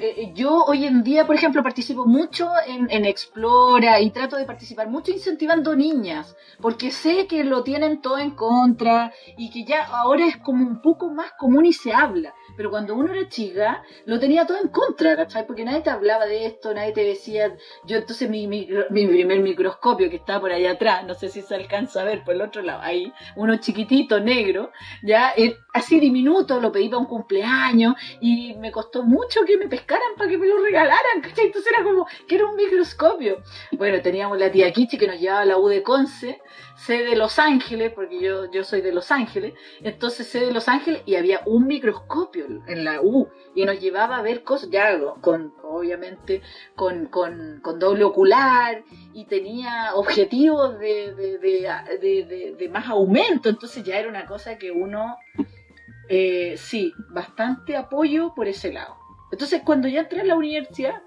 Eh, yo hoy en día, por ejemplo, participo mucho en, en Explora y trato de participar mucho incentivando niñas, porque sé que lo tienen todo en contra y que ya ahora es como un poco más común y se habla. Pero cuando uno era chica, lo tenía todo en contra, ¿cachai? Porque nadie te hablaba de esto, nadie te decía. Yo entonces mi, mi, mi primer microscopio que está por ahí atrás, no sé si se alcanza a ver por el otro lado, ahí, uno chiquitito, negro, ya, eh, así diminuto, lo pedí para un cumpleaños y me costó mucho que me pescaran para que me lo regalaran, ¿cachai? Entonces era como que era un microscopio. Bueno, teníamos la tía Kichi que nos llevaba a la U de Conce, sé de Los Ángeles, porque yo, yo soy de Los Ángeles, entonces sé de Los Ángeles y había un microscopio en la U y nos llevaba a ver cosas, ya con, obviamente, con, con, con doble ocular y tenía objetivos de, de, de, de, más aumento, entonces ya era una cosa que uno, eh, sí, bastante apoyo por ese lado. Entonces cuando ya entré a la universidad,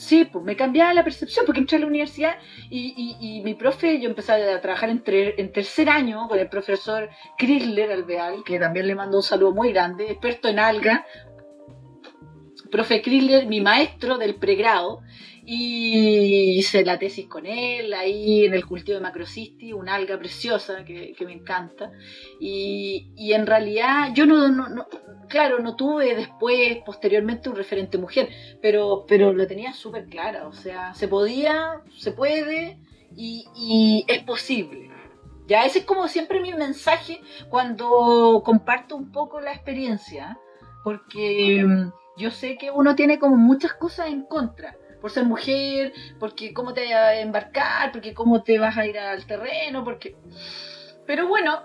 Sí, pues me cambiaba la percepción porque entré a la universidad y, y, y mi profe, yo empecé a trabajar en, tre- en tercer año con el profesor Chrysler Alveal, que también le mando un saludo muy grande, experto en alga. Profe Chrysler, mi maestro del pregrado, y hice la tesis con él ahí en el cultivo de macrocisti, una alga preciosa que, me encanta. Y, en realidad yo no- claro, no tuve después, posteriormente, un referente mujer, pero, pero lo tenía súper clara, o sea, se podía, se puede y, y es posible. Ya, ese es como siempre mi mensaje cuando comparto un poco la experiencia, porque mm, yo sé que uno tiene como muchas cosas en contra, por ser mujer, porque cómo te vas a embarcar, porque cómo te vas a ir al terreno, porque... Pero bueno,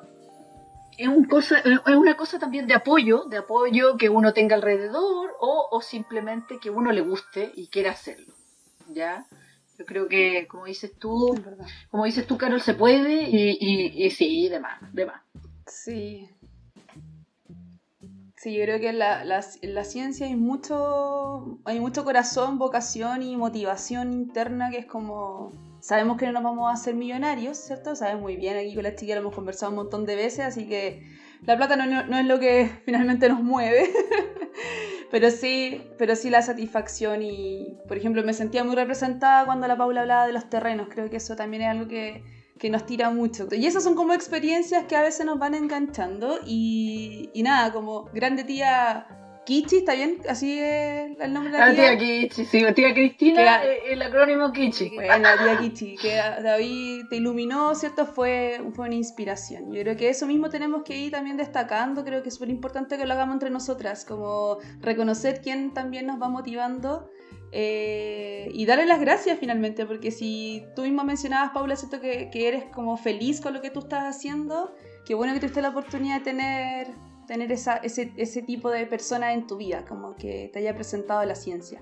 es, un cosa, es una cosa también de apoyo, de apoyo que uno tenga alrededor o, o simplemente que uno le guste y quiera hacerlo. ¿Ya? Yo creo que, como dices tú, como dices tú, Carol, se puede y, y, y sí, de más, de más. Sí. Sí, yo creo que en la, la- en la ciencia hay mucho, hay mucho corazón, vocación y motivación interna que es como... Sabemos que no nos vamos a hacer millonarios, ¿cierto? Sabemos muy bien, aquí con la chiquilla lo hemos conversado un montón de veces, así que la plata no, no- no es lo que finalmente nos mueve, pero sí, pero sí la satisfacción y, por ejemplo, me sentía muy representada cuando la Paula hablaba de los terrenos, creo que eso también es algo que, que nos tira mucho. Y esas son como experiencias que a veces nos van enganchando y, y nada, como grande tía Kichi, ¿está bien? Así es el nombre de la Ah, tía. tía Kichi, sí, tía Cristina, Que- eh, el acrónimo Kichi. Bueno, la tía Kichi, que David te iluminó, ¿cierto? Fue, fue una inspiración. Yo creo que eso mismo tenemos que ir también destacando, creo que es súper importante que lo hagamos entre nosotras, como reconocer quién también nos va motivando eh, y darle las gracias finalmente, porque si tú misma mencionabas, Paula, ¿cierto? Que, que eres como feliz con lo que tú estás haciendo, qué bueno que tuviste la oportunidad de tener, tener esa, ese, ese tipo de persona en tu vida, como que te haya presentado la ciencia.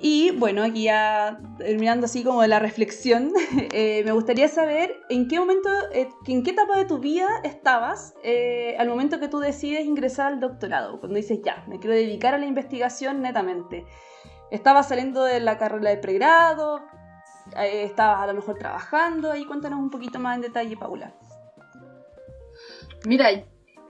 Y bueno, aquí ya terminando así como de la reflexión, eh, me gustaría saber en qué momento, eh, en qué etapa de tu vida estabas eh, al momento que tú decides ingresar al doctorado, cuando dices ya, me quiero dedicar a la investigación netamente. ¿Estabas saliendo de la carrera de pregrado? Eh, ¿Estabas a lo mejor trabajando? Ahí cuéntanos un poquito más en detalle, Paula. Mira,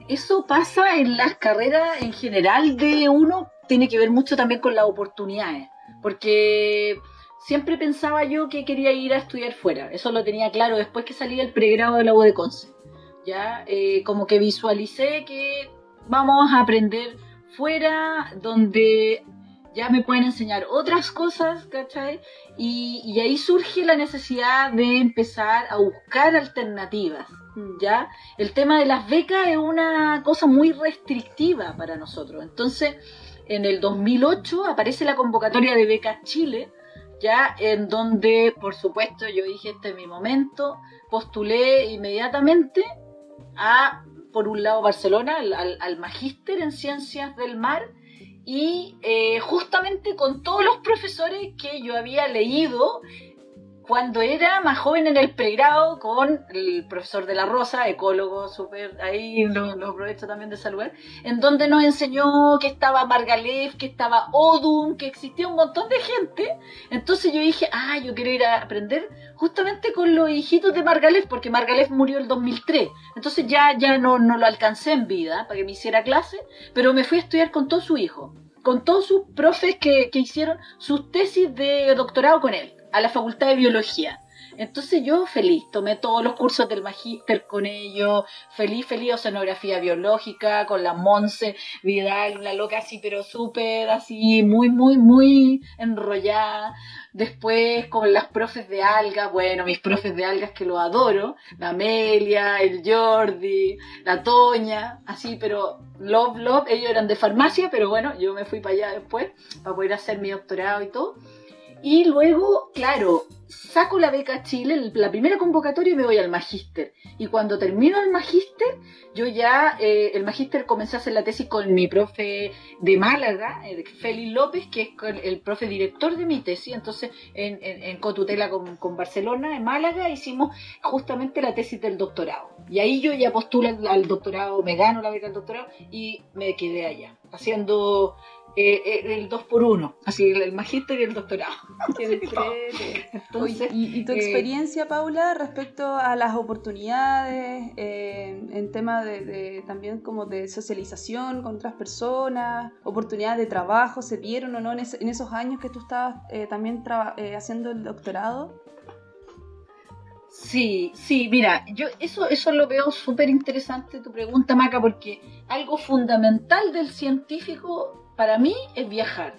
eso pasa en las carreras en general de uno, tiene que ver mucho también con las oportunidades, porque siempre pensaba yo que quería ir a estudiar fuera, eso lo tenía claro después que salí del pregrado de la U Conce, ya, Eh, como que visualicé que vamos a aprender fuera, donde ya me pueden enseñar otras cosas, ¿cachai? Y, ahí surge la necesidad de empezar a buscar alternativas, ¿ya? El tema de las becas es una cosa muy restrictiva para nosotros. Entonces, en el 2008 aparece la convocatoria de becas Chile, ya en donde, por supuesto, yo dije, este es mi momento, postulé inmediatamente a, por un lado, Barcelona, al magíster en ciencias del mar, y eh, justamente con todos los profesores que yo había leído cuando era más joven en el pregrado con el profesor de la Rosa, ecólogo, súper, ahí lo, lo aprovecho también de saludar, en donde nos enseñó que estaba Margalef, que estaba Odum, que existía un montón de gente. Entonces yo dije, ah, yo quiero ir a aprender justamente con los hijitos de Margalef, porque Margalef murió el 2003. Entonces ya, ya no, no lo alcancé en vida para que me hiciera clase, pero me fui a estudiar con todos sus hijos, con todos sus profes que, que hicieron sus tesis de doctorado con él, a la Facultad de Biología. Entonces yo feliz, tomé todos los cursos del magíster con ellos, feliz, feliz, oceanografía biológica, con la Monse Vidal, una loca así, pero súper así, muy, muy, muy enrollada. Después con las profes de algas, bueno, mis profes de algas que lo adoro, la Amelia, el Jordi, la Toña, así, pero love, love, ellos eran de farmacia, pero bueno, yo me fui para allá después, para poder hacer mi doctorado y todo. Y luego, claro, saco la beca Chile, la primera convocatoria y me voy al magíster. Y cuando termino el magíster, yo ya, eh, el magíster comencé a hacer la tesis con mi profe de Málaga, Félix López, que es el profe director de mi tesis. Entonces, en, en, en cotutela con, con Barcelona, en Málaga, hicimos justamente la tesis del doctorado. Y ahí yo ya postulo al, al doctorado, me gano la beca del doctorado y me quedé allá, haciendo eh, eh, el 2 por 1 así el, el magíster y el doctorado. Entonces, ¿y, y, tu eh, experiencia, Paula, respecto a las oportunidades eh, en tema de, de, también como de socialización con otras personas, oportunidades de trabajo, ¿se dieron o no en, es, en esos años que tú estabas eh, también haciendo el doctorado? Sí, sí, mira, yo eso, eso lo veo súper interesante tu pregunta, Maca, porque algo fundamental del científico para mí es viajar,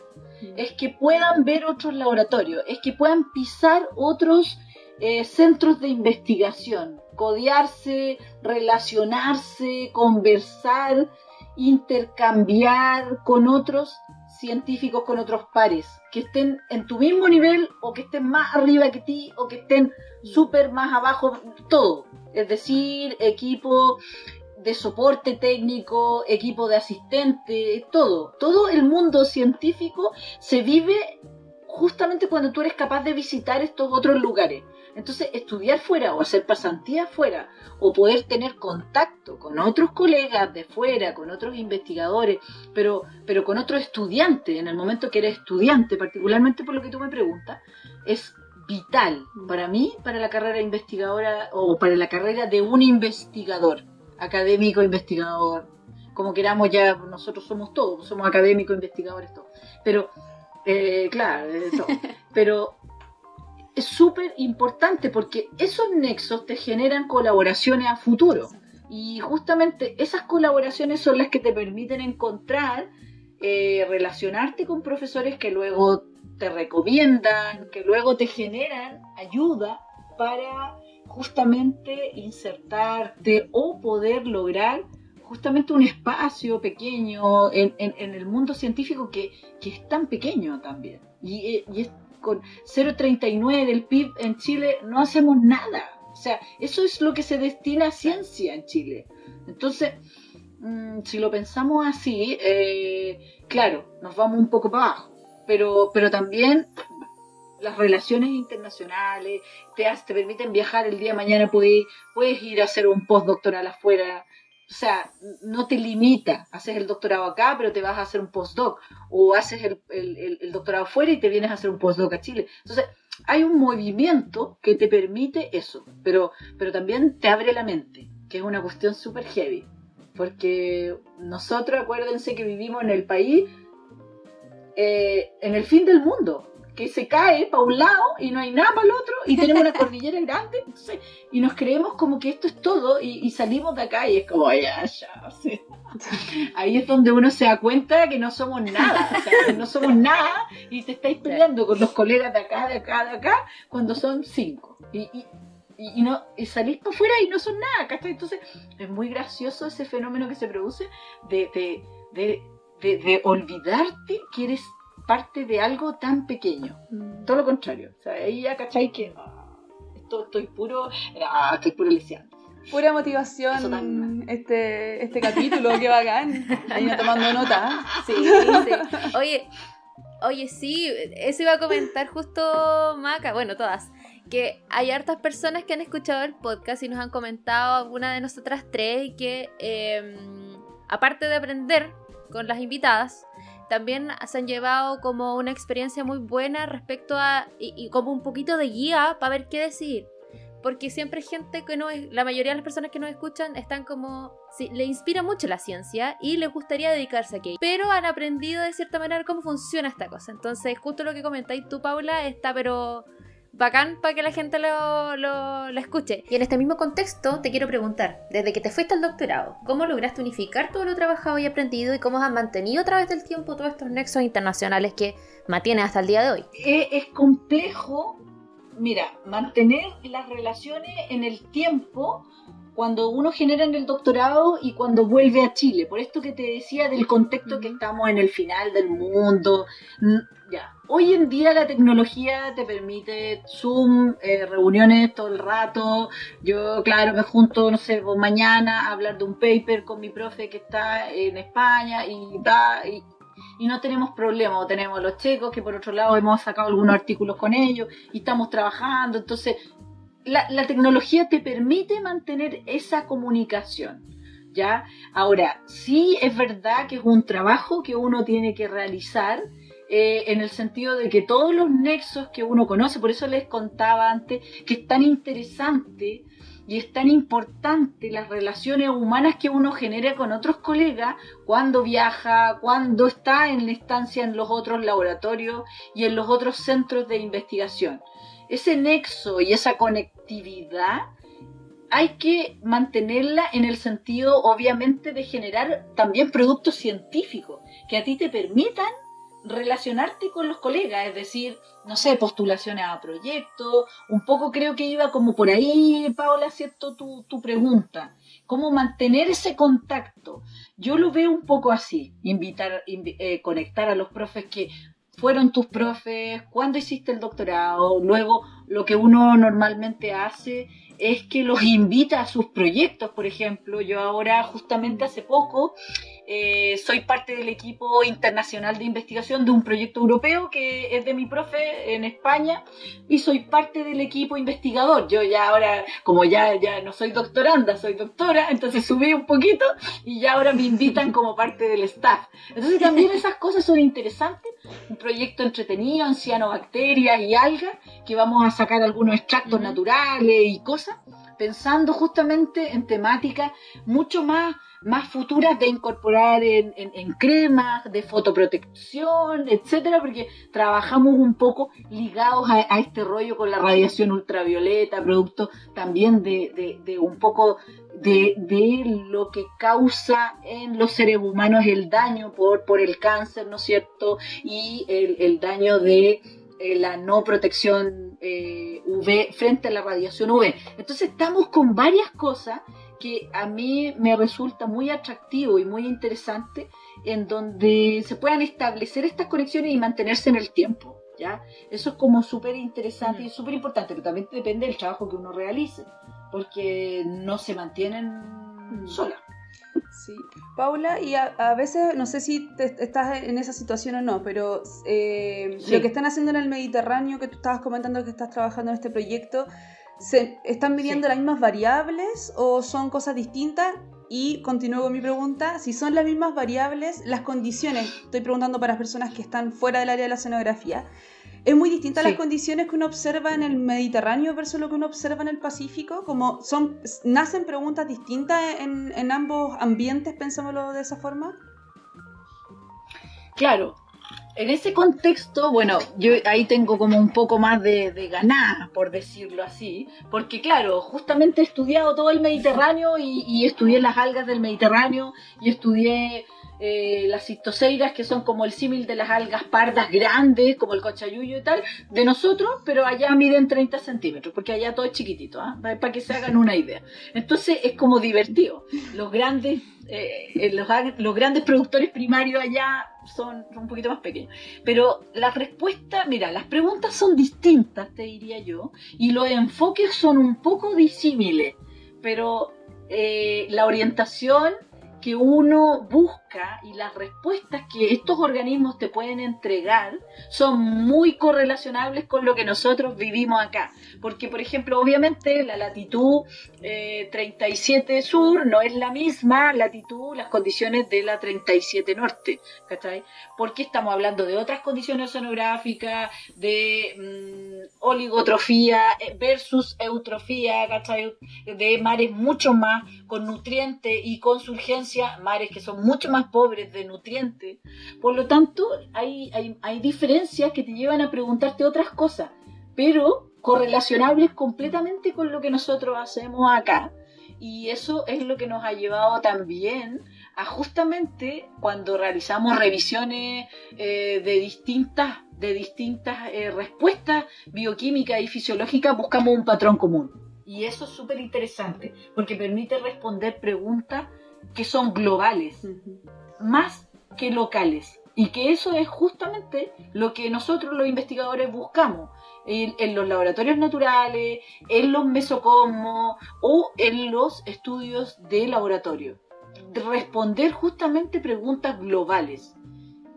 es que puedan ver otros laboratorios, es que puedan pisar otros eh, centros de investigación, codearse, relacionarse, conversar, intercambiar con otros científicos, con otros pares, que estén en tu mismo nivel o que estén más arriba que ti o que estén súper más abajo, todo. Es decir, equipo de soporte técnico, equipo de asistente, todo. Todo el mundo científico se vive justamente cuando tú eres capaz de visitar estos otros lugares. Entonces, estudiar fuera o hacer pasantía fuera o poder tener contacto con otros colegas de fuera, con otros investigadores, pero, pero con otros estudiantes, en el momento que eres estudiante, particularmente por lo que tú me preguntas, es vital para mí, para la carrera investigadora o para la carrera de un investigador académico, investigador, como queramos ya, nosotros somos todos, somos académicos, investigadores, todos. Pero, eh, claro, todo. pero es súper importante porque esos nexos te generan colaboraciones a futuro. Y justamente esas colaboraciones son las que te permiten encontrar, eh, relacionarte con profesores que luego te recomiendan, que luego te generan ayuda para justamente insertarte o poder lograr justamente un espacio pequeño en, en, el mundo científico que, que, es tan pequeño también. Y, eh, y es con 0,39 del PIB en Chile no hacemos nada. O sea, eso es lo que se destina a ciencia en Chile. Entonces, mmm, si lo pensamos así, eh, claro, nos vamos un poco para abajo. Pero, pero también las relaciones internacionales, te, te permiten viajar el día de mañana, puedes, puedes ir a hacer un postdoctoral afuera, o sea, no te limita, haces el doctorado acá, pero te vas a hacer un postdoc, o haces el, el, el doctorado afuera y te vienes a hacer un postdoc a Chile. Entonces, hay un movimiento que te permite eso, pero, pero también te abre la mente, que es una cuestión súper heavy, porque nosotros, acuérdense que vivimos en el país, eh, en el fin del mundo, que se cae para un lado y no hay nada para el otro y tenemos una cordillera grande entonces, y nos creemos como que esto es todo y, y salimos de acá y es como ya, ya, sí. ahí es donde uno se da cuenta que no somos nada, o sea, que no somos nada y te estáis peleando con los colegas de acá, de acá, de acá, cuando son cinco. Y, y, y, no, y salís para afuera y no son nada, ¿cachai? Entonces es muy gracioso ese fenómeno que se produce de, de, de, de olvidarte que eres parte de algo tan pequeño. Mm. Todo lo contrario. O sea, ahí ya cachai que ah, esto, estoy puro, ah, estoy puro lisiando. Pura motivación este, este capítulo, qué bacán. Ahí tomando nota. Sí, sí. Oye, oye, sí, eso iba a comentar justo Maca, bueno, todas. Que hay hartas personas que han escuchado el podcast y nos han comentado alguna de nosotras tres y que eh, aparte de aprender con las invitadas, también se han llevado como una experiencia muy buena respecto a y, como un poquito de guía para ver qué decir. Porque siempre gente que no la mayoría de las personas que nos escuchan están como, le inspira mucho la ciencia y les gustaría dedicarse a aquello. Pero han aprendido de cierta manera cómo funciona esta cosa. Entonces, justo lo que comentáis tú, Paula, está pero bacán para que la gente lo, lo, lo, escuche. Y en este mismo contexto te quiero preguntar, desde que te fuiste al doctorado, ¿cómo lograste unificar todo lo trabajado y aprendido y cómo has mantenido a través del tiempo todos estos nexos internacionales que mantienes hasta el día de hoy? Es, es complejo, mira, mantener las relaciones en el tiempo cuando uno genera en el doctorado y cuando vuelve a Chile. Por esto que te decía del contexto que estamos en el final del mundo. Ya. Hoy en día la tecnología te permite Zoom, eh, reuniones todo el rato. Yo, claro, me junto, no sé, mañana a hablar de un paper con mi profe que está en España y da. Y, no tenemos problemas, o tenemos los checos que por otro lado hemos sacado algunos artículos con ellos y estamos trabajando, entonces la, la tecnología te permite mantener esa comunicación. ¿Ya? Ahora, sí es verdad que es un trabajo que uno tiene que realizar eh, en el sentido de que todos los nexos que uno conoce, por eso les contaba antes que es tan interesante y es tan importante las relaciones humanas que uno genera con otros colegas cuando viaja, cuando está en la estancia en los otros laboratorios y en los otros centros de investigación. Ese nexo y esa conectividad hay que mantenerla en el sentido, obviamente, de generar también productos científicos que a ti te permitan relacionarte con los colegas, es decir, no sé, postulaciones a proyectos, un poco creo que iba como por ahí, Paola, ¿cierto? Tu, tu pregunta, cómo mantener ese contacto. Yo lo veo un poco así, invitar, eh, conectar a los profes que fueron tus profes, cuando hiciste el doctorado, luego lo que uno normalmente hace es que los invita a sus proyectos, por ejemplo, yo ahora justamente hace poco eh, soy parte del equipo internacional de investigación de un proyecto europeo que es de mi profe en España y soy parte del equipo investigador. Yo ya ahora, como ya, ya no soy doctoranda, soy doctora, entonces subí un poquito y ya ahora me invitan como parte del staff. Entonces también esas cosas son interesantes. Un proyecto entretenido, bacterias y algas, que vamos a sacar algunos extractos naturales y cosas, pensando justamente en temáticas mucho más más futuras de incorporar en, en, cremas, de fotoprotección, etcétera, porque trabajamos un poco ligados a, este rollo con la radiación ultravioleta, producto también de, de, un poco de, de, lo que causa en los seres humanos el daño por, por el cáncer, ¿no es cierto? Y el, el daño de eh, la no protección eh, UV frente a la radiación UV. Entonces estamos con varias cosas que a mí me resulta muy atractivo y muy interesante en donde se puedan establecer estas conexiones y mantenerse en el tiempo. ¿ya? Eso es como súper interesante y súper importante, pero también depende del trabajo que uno realice, porque no se mantienen solas. Sí. Paula, y a, veces, no sé si estás en esa situación o no, pero eh, lo que están haciendo en el Mediterráneo, que tú estabas comentando que estás trabajando en este proyecto, ¿Se ¿Están midiendo las mismas variables o son cosas distintas? Y continúo con mi pregunta, si son las mismas variables, las condiciones, estoy preguntando para las personas que están fuera del área de la escenografía, ¿es muy distinta las condiciones que uno observa en el Mediterráneo versus lo que uno observa en el Pacífico? Como son, ¿Nacen preguntas distintas en, en ambos ambientes, pensámoslo de esa forma? Claro, en ese contexto, bueno, yo ahí tengo como un poco más de, de ganar, por decirlo así, porque claro, justamente he estudiado todo el Mediterráneo y, y estudié las algas del Mediterráneo y estudié eh, las cistoseiras, que son como el símil de las algas pardas grandes, como el cochayuyo y tal, de nosotros, pero allá miden 30 centímetros, porque allá todo es chiquitito, ¿ah? para que se hagan una idea. Entonces es como divertido. Los grandes, eh, eh, los, los, grandes productores primarios allá son, un poquito más pequeños. Pero la respuesta, mira, las preguntas son distintas, te diría yo, y los enfoques son un poco disímiles, pero la orientación que uno busca y las respuestas que estos organismos te pueden entregar son muy correlacionables con lo que nosotros vivimos acá. Porque, por ejemplo, obviamente la latitud 37 eh, sur no es la misma latitud, las condiciones de la 37 norte. ¿Cachai? Porque estamos hablando de otras condiciones oceanográficas, de mm, oligotrofía eh, versus eutrofía, ¿cachai? De mares mucho más con nutrientes y con surgencia, mares que son mucho más pobres de nutrientes. Por lo tanto, hay, hay, hay diferencias que te llevan a preguntarte otras cosas, pero correlacionables completamente con lo que nosotros hacemos acá. Y eso es lo que nos ha llevado también a justamente cuando realizamos revisiones eh, de distintas, de distintas eh, respuestas bioquímicas y fisiológicas, buscamos un patrón común. Y eso es súper interesante, porque permite responder preguntas que son globales, más que locales. Y que eso es justamente lo que nosotros los investigadores buscamos en, los laboratorios naturales, en los mesocosmos o en los estudios de laboratorio. Responder justamente preguntas globales.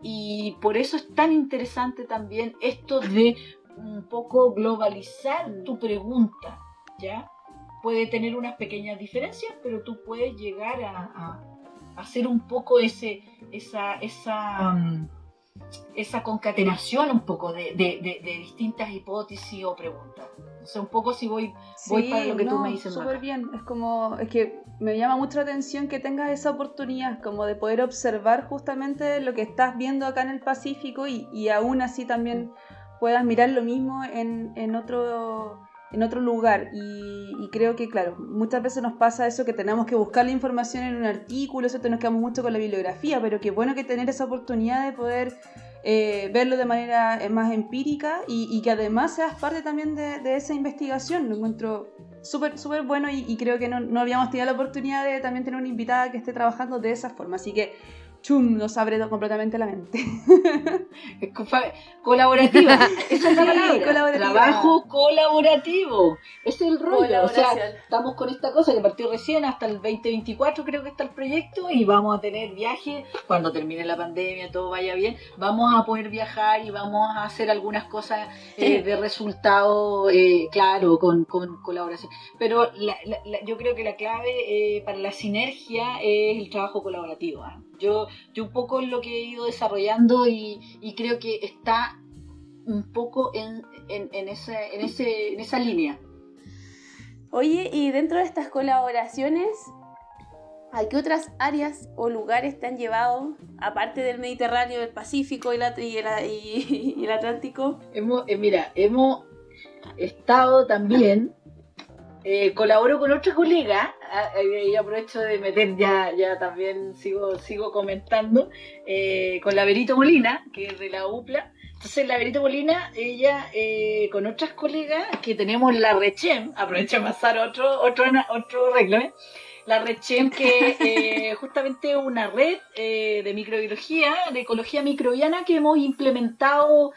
Y por eso es tan interesante también esto de un poco globalizar tu pregunta ¿ya? Puede tener unas pequeñas diferencias, pero tú puedes llegar a, hacer un poco ese, esa, esa, mm, esa concatenación un poco de, distintas hipótesis o preguntas. O sea, un poco si voy, voy para lo que tú me dices. Súper bien, es como, es que me llama mucho la atención que tengas esa oportunidad como de poder observar justamente lo que estás viendo acá en el Pacífico y, y aún así también puedas mirar lo mismo en, en otro en otro lugar y, creo que claro muchas veces nos pasa eso que tenemos que buscar la información en un artículo eso nos quedamos mucho con la bibliografía pero qué bueno que tener esa oportunidad de poder eh, verlo de manera eh, más empírica y, que además seas parte también de, esa investigación. Lo encuentro súper, súper bueno y, creo que no, no, habíamos tenido la oportunidad de también tener una invitada que esté trabajando de esa forma. Así que chum, nos abre completamente la mente. colaborativa, esa es la palabra. Trabajo colaborativo. es el rollo. O sea, estamos con esta cosa que partió recién hasta el 2024, creo que está el proyecto, y vamos a tener viaje cuando termine la pandemia, todo vaya bien. Vamos a poder viajar y vamos a hacer algunas cosas eh, de resultado, eh, claro, con, colaboración. Pero yo creo que la clave eh, para la sinergia es el trabajo colaborativo. Yo, yo un poco es lo que he ido desarrollando y, creo que está un poco en, en, ese, en, ese, en esa línea. Oye, y dentro de estas colaboraciones, ¿a qué otras áreas o lugares te han llevado, aparte del Mediterráneo, del Pacífico y, la, y, el, Atlántico? Hemos, eh, mira, hemos estado también eh, colaboro con otra colega ah, eh, y aprovecho de meter ya, ya también sigo, sigo comentando eh, con la Verito Molina, que es de la UPLA. Entonces la Verito Molina, ella con otras colegas que tenemos la Rechem, aprovecho de pasar otro, otro, otro reglo, la RedChem, que eh, justamente una red eh, de microbiología, de ecología microbiana que hemos implementado,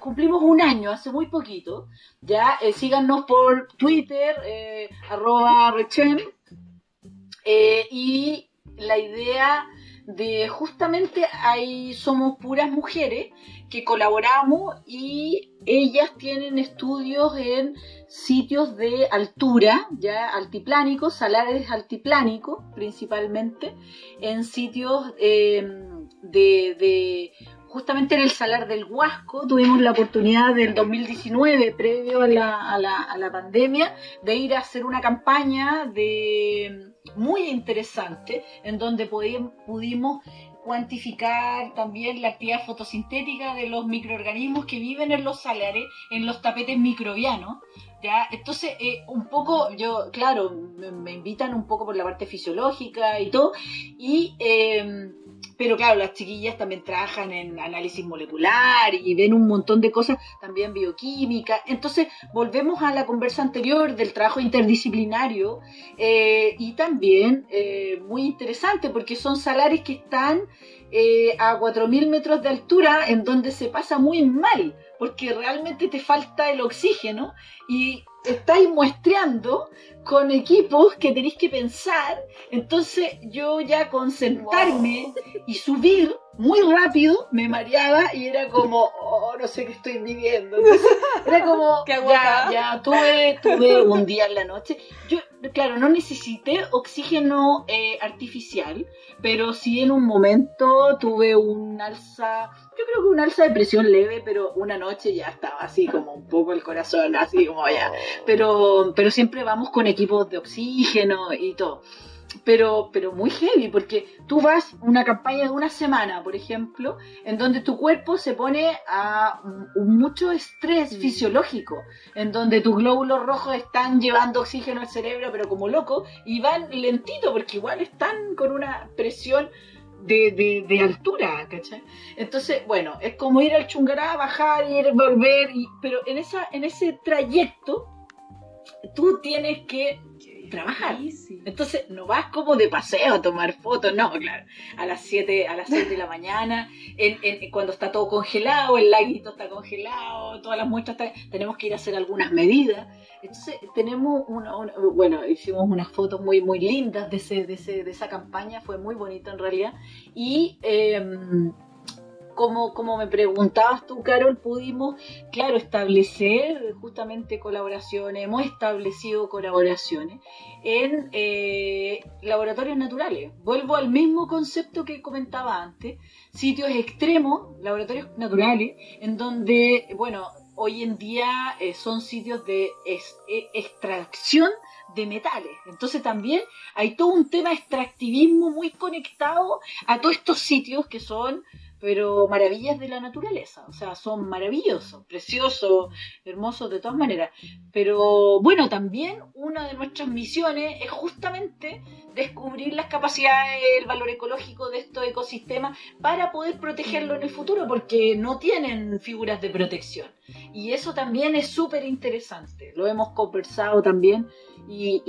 cumplimos un año, hace muy poquito. Ya, eh, síganos por Twitter, eh, arroba RedChem. y la idea de justamente ahí somos puras mujeres que colaboramos y ellas tienen estudios en sitios de altura, ya altiplánicos, salares altiplánicos principalmente, en sitios em, de, justamente en el Salar del Huasco tuvimos la oportunidad del 2019, previo a la, a la, pandemia, de ir a hacer una campaña de muy interesante en donde pudimos cuantificar también la actividad fotosintética de los microorganismos que viven en los salares, en los tapetes microbianos. ¿ya? Entonces, eh, un poco, yo, claro, me, invitan un poco por la parte fisiológica y todo, y em, pero claro, las chiquillas también trabajan en análisis molecular y ven un montón de cosas, también bioquímica. Entonces, volvemos a la conversa anterior del trabajo interdisciplinario eh, y también eh, muy interesante porque son salares que están eh, a 4.000 metros de altura en donde se pasa muy mal porque realmente te falta el oxígeno y estáis muestreando con equipos que tenéis que pensar. Entonces yo ya concentrarme y subir muy rápido me mareaba y era como, oh, no sé qué estoy viviendo. era como, ya, ya, tuve, tuve un día en la noche. Yo, claro, no necesité oxígeno eh, artificial, pero sí en un momento tuve un alza, yo creo que un alza de presión leve, pero una noche ya estaba así como un poco el corazón, así como ya. Pero, pero siempre vamos con equipos de oxígeno y todo pero, pero muy heavy, porque tú vas una campaña de una semana, por ejemplo, en donde tu cuerpo se pone a mucho estrés mm. fisiológico, en donde tus glóbulos rojos están llevando oxígeno al cerebro, pero como loco, y van lentito, porque igual están con una presión de, de, altura, ¿cachai? Entonces, bueno, es como ir al chungará, bajar, ir, volver, y, pero en, esa, en ese trayecto, tú tienes que trabajar. Entonces no vas como de paseo a tomar fotos, no, claro. A las 7, a las 7 de la mañana, en, cuando está todo congelado, el laguito está congelado, todas las muestras tenemos que ir a hacer algunas medidas. Entonces tenemos una, bueno, hicimos unas fotos muy muy lindas de ese, de, ese, de esa campaña, fue muy bonito en realidad. Y em, como, como me preguntabas tú, Carol, pudimos, claro, establecer justamente colaboraciones, hemos establecido colaboraciones en eh, laboratorios naturales. Vuelvo al mismo concepto que comentaba antes, sitios extremos, laboratorios naturales, en donde, bueno, hoy en día eh, son sitios de e, extracción de metales. Entonces también hay todo un tema extractivismo muy conectado a todos estos sitios que son pero maravillas de la naturaleza, o sea, son maravillosos, preciosos, hermosos de todas maneras. Pero bueno, también una de nuestras misiones es justamente descubrir las capacidades, el valor ecológico de estos ecosistemas para poder protegerlo en el futuro, porque no tienen figuras de protección. Y eso también es súper interesante, lo hemos conversado también y,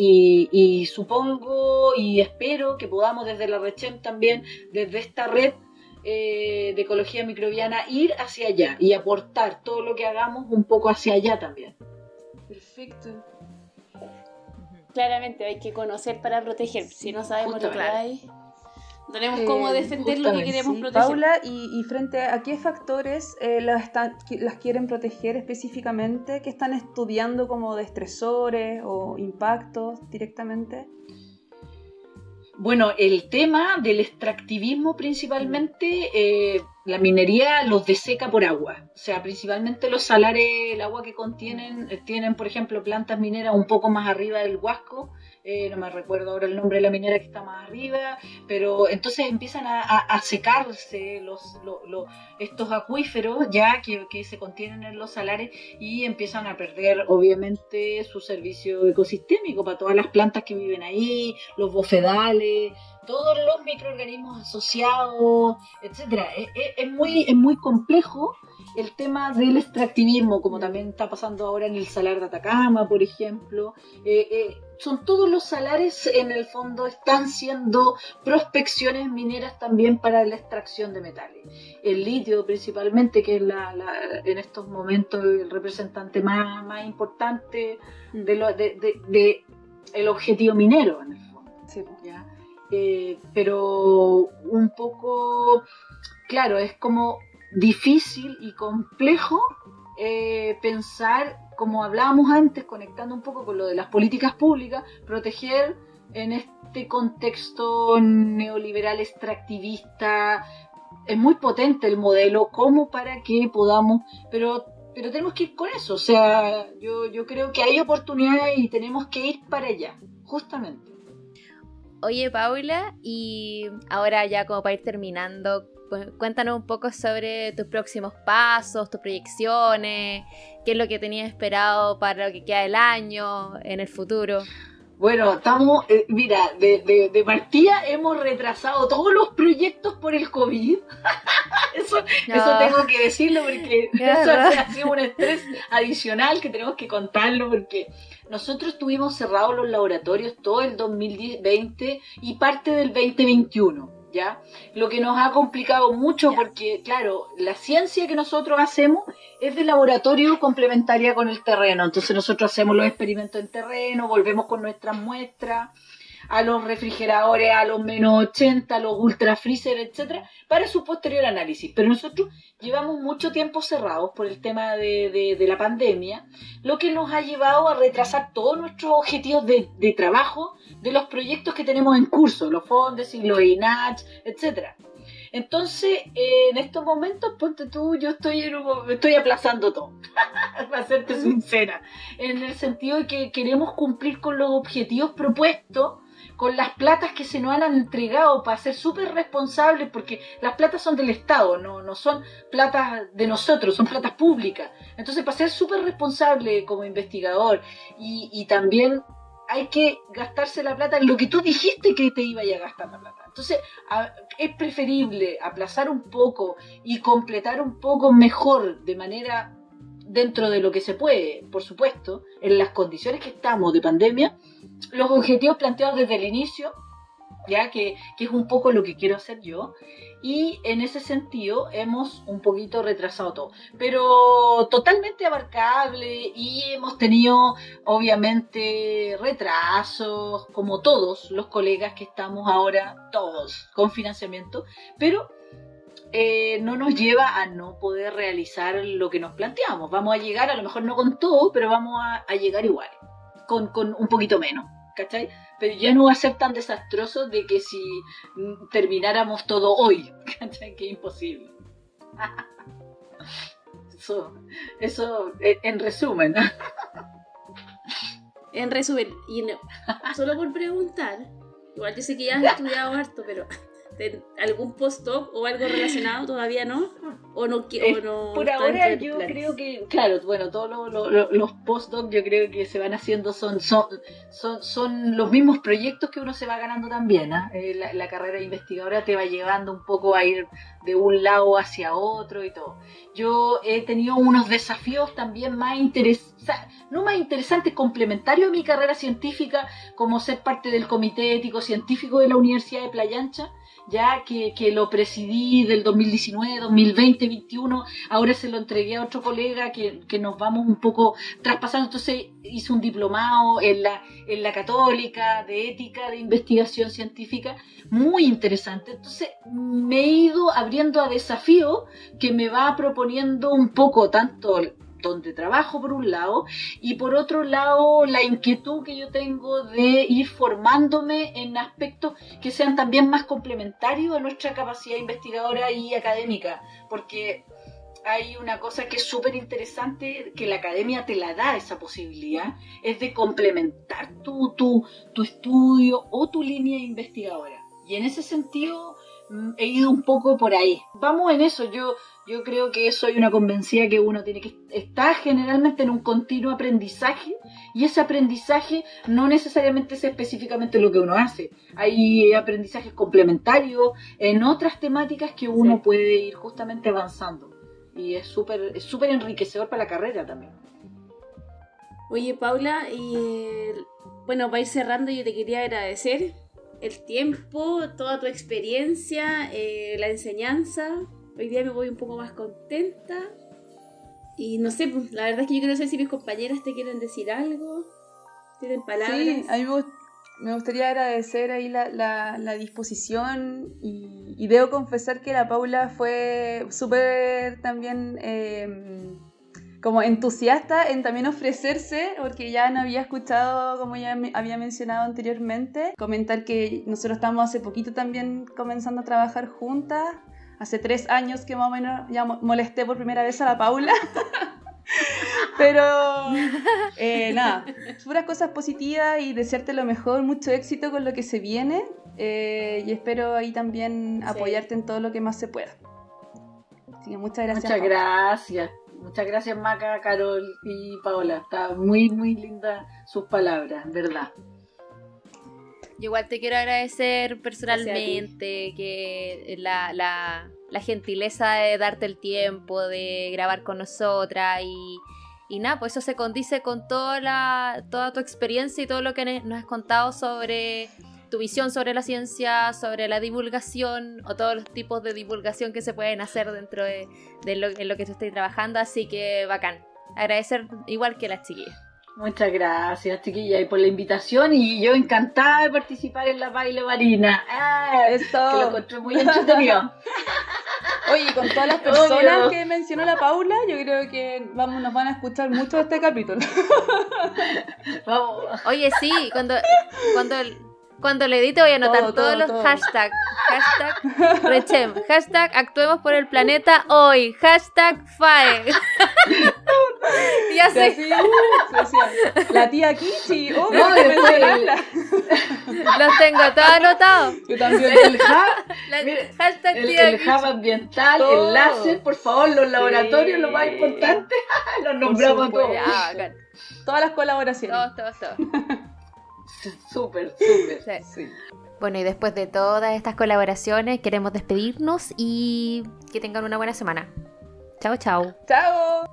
y, supongo y espero que podamos desde la RECHEM también, desde esta red, eh, de ecología microbiana ir hacia allá y aportar todo lo que hagamos un poco hacia allá también. Perfecto. Claramente hay que conocer para proteger. Si no sabemos lo que hay, no tenemos cómo eh, defender lo que queremos proteger. Paula, y, frente a qué factores eh, las, las quieren proteger específicamente, ¿Qué están estudiando como de estresores o impactos directamente. Bueno, el tema del extractivismo principalmente, eh, la minería los deseca por agua. O sea, principalmente los salares, el agua que contienen, eh, tienen, por ejemplo, plantas mineras un poco más arriba del Huasco, eh, no me recuerdo ahora el nombre de la minera que está más arriba, pero entonces empiezan a, secarse los, estos acuíferos ya que, que, se contienen en los salares y empiezan a perder obviamente su servicio ecosistémico para todas las plantas que viven ahí, los bofedales, todos los microorganismos asociados, etcétera. Es, muy, es muy complejo el tema del extractivismo, como también está pasando ahora en el salar de Atacama, por ejemplo. Eh, eh, son todos los salares en el fondo están siendo prospecciones mineras también para la extracción de metales. El litio principalmente, que es la, en estos momentos el representante más, más importante de, lo, de, el objetivo minero en el fondo. Eh, pero un poco, claro, es como difícil y complejo eh, pensar como hablábamos antes, conectando un poco con lo de las políticas públicas, proteger en este contexto neoliberal extractivista, es muy potente el modelo como para que podamos, pero pero tenemos que ir con eso, o sea, yo, yo creo que hay oportunidades y tenemos que ir para allá, justamente. Oye, Paula, y ahora ya como para ir terminando, cuéntanos un poco sobre tus próximos pasos, tus proyecciones, qué es lo que tenías esperado para lo que queda del año, en el futuro. Bueno, estamos, eh, mira, de, de, partida hemos retrasado todos los proyectos por el COVID. eso, eso tengo que decirlo porque eso ha sido un estrés adicional que tenemos que contarlo porque nosotros tuvimos cerrados los laboratorios todo el 2020 y parte del 2021. ¿Ya? Lo que nos ha complicado mucho porque, claro, la ciencia que nosotros hacemos es de laboratorio complementaria con el terreno. Entonces nosotros hacemos los experimentos en terreno, volvemos con nuestras muestras a los refrigeradores a los menos 80, a los ultra freezer, etcétera, para su posterior análisis. Pero nosotros llevamos mucho tiempo cerrados por el tema de, la pandemia, lo que nos ha llevado a retrasar todos nuestros objetivos de, trabajo de los proyectos que tenemos en curso, los fondos, los INACH, etcétera. Entonces, en estos momentos, ponte tú, yo estoy, estoy aplazando todo, para serte sincera, en el sentido de que queremos cumplir con los objetivos propuestos con las platas que se nos han entregado para ser súper responsables, porque las platas son del Estado, no, no son platas de nosotros, son platas públicas. Entonces, para ser súper responsable como investigador y, también hay que gastarse la plata en lo que tú dijiste que te iba a gastar la plata. Entonces, es preferible aplazar un poco y completar un poco mejor de manera dentro de lo que se puede, por supuesto, en las condiciones que estamos de pandemia, los objetivos planteados desde el inicio, ya que, es un poco lo que quiero hacer yo, y en ese sentido hemos un poquito retrasado todo, pero totalmente abarcable y hemos tenido obviamente retrasos, como todos los colegas que estamos ahora, todos con financiamiento, pero eh, no nos lleva a no poder realizar lo que nos planteamos. Vamos a llegar, a lo mejor no con todo, pero vamos a, llegar igual, con, con, un poquito menos, ¿cachai? Pero ya no va a ser tan desastroso de que si termináramos todo hoy, ¿cachai? Que imposible. eso, eso eh, en resumen. En resumen, y solo por preguntar, igual yo sé que ya has estudiado harto, pero algún postdoc o algo relacionado todavía no o no, o no por ahora yo creo que claro bueno todos los postdocs yo creo que se van haciendo son son, son, los mismos proyectos que uno se va ganando también ¿ah? eh, la, carrera investigadora te va llevando un poco a ir de un lado hacia otro y todo yo he tenido unos desafíos también más interesantes no más interesantes complementarios a mi carrera científica como ser parte del comité ético científico de la Universidad de Playa Ancha ya que, que lo presidí del 2019, 2020, 2021, ahora se lo entregué a otro colega que, que nos vamos un poco traspasando, entonces hice un diplomado en la, en la católica de ética de investigación científica, muy interesante, entonces me he ido abriendo a desafíos que me va proponiendo un poco tanto donde trabajo por un lado y por otro lado la inquietud que yo tengo de ir formándome en aspectos que sean también más complementarios a nuestra capacidad investigadora y académica, porque hay una cosa que es súper interesante, que la academia te la da esa posibilidad, es de complementar tu, tu, tu estudio o tu línea investigadora. Y en ese sentido mm, he ido un poco por ahí. Vamos en eso, yo yo creo que soy una convencida que uno tiene que estar generalmente en un continuo aprendizaje y ese aprendizaje no necesariamente es específicamente lo que uno hace. Hay aprendizajes complementarios en otras temáticas que uno puede ir justamente avanzando y es súper es súper enriquecedor para la carrera también. Oye Paula, y bueno, para ir cerrando yo te quería agradecer el tiempo, toda tu experiencia, eh, la enseñanza Hoy día me voy un poco más contenta. Y no sé, pues, la verdad es que yo quiero saber si mis compañeras te quieren decir algo. ¿Tienen palabras? Sí, a mí me, gustaría agradecer ahí la, la, disposición y, y, debo confesar que la Paula fue súper también em, como entusiasta en también ofrecerse, porque ya no había escuchado, como ya había mencionado anteriormente, comentar que nosotros estamos hace poquito también comenzando a trabajar juntas hace tres años que más o menos ya molesté por primera vez a la Paula. Pero eh, nada, puras cosas positivas y desearte lo mejor, mucho éxito con lo que se viene eh, y espero ahí también apoyarte en todo lo que más se pueda. Así que muchas gracias. Muchas gracias. Muchas gracias Maca, Carol y Paola. Está muy, muy linda sus palabras, ¿verdad? igual te quiero agradecer personalmente que la, la, la, gentileza de darte el tiempo, de grabar con nosotras y, y nada, pues eso se condice con toda, la, toda tu experiencia y todo lo que nos has contado sobre tu visión sobre la ciencia, sobre la divulgación o todos los tipos de divulgación que se pueden hacer dentro de, lo, en lo que tú estás trabajando. Así que bacán. Agradecer igual que las chiquillas. Muchas gracias, chiquilla, y por la invitación. Y yo encantada de participar en la baile marina. Ah, Esto. Que lo encontré muy entretenido. Oye, con todas las personas que mencionó la Paula, yo creo que vamos, nos van a escuchar mucho este capítulo. Vamos. Oye, sí, cuando, cuando cuando le edite voy a anotar todos los hashtags. Hashtag Rechem. Hashtag actuemos por el planeta hoy. Hashtag FAE. ya sé. la tía Kichi. Oh, no, Los tengo todos anotados. Yo también. El, hashtag el, tía el hub ambiental, el láser, por favor, los laboratorios, lo más importante. los nombramos todos. Todas las colaboraciones. Todos, todos, todos. Súper, súper. Sí. Bueno, y después de todas estas colaboraciones, queremos despedirnos y que tengan una buena semana. Chao, chao. Chao.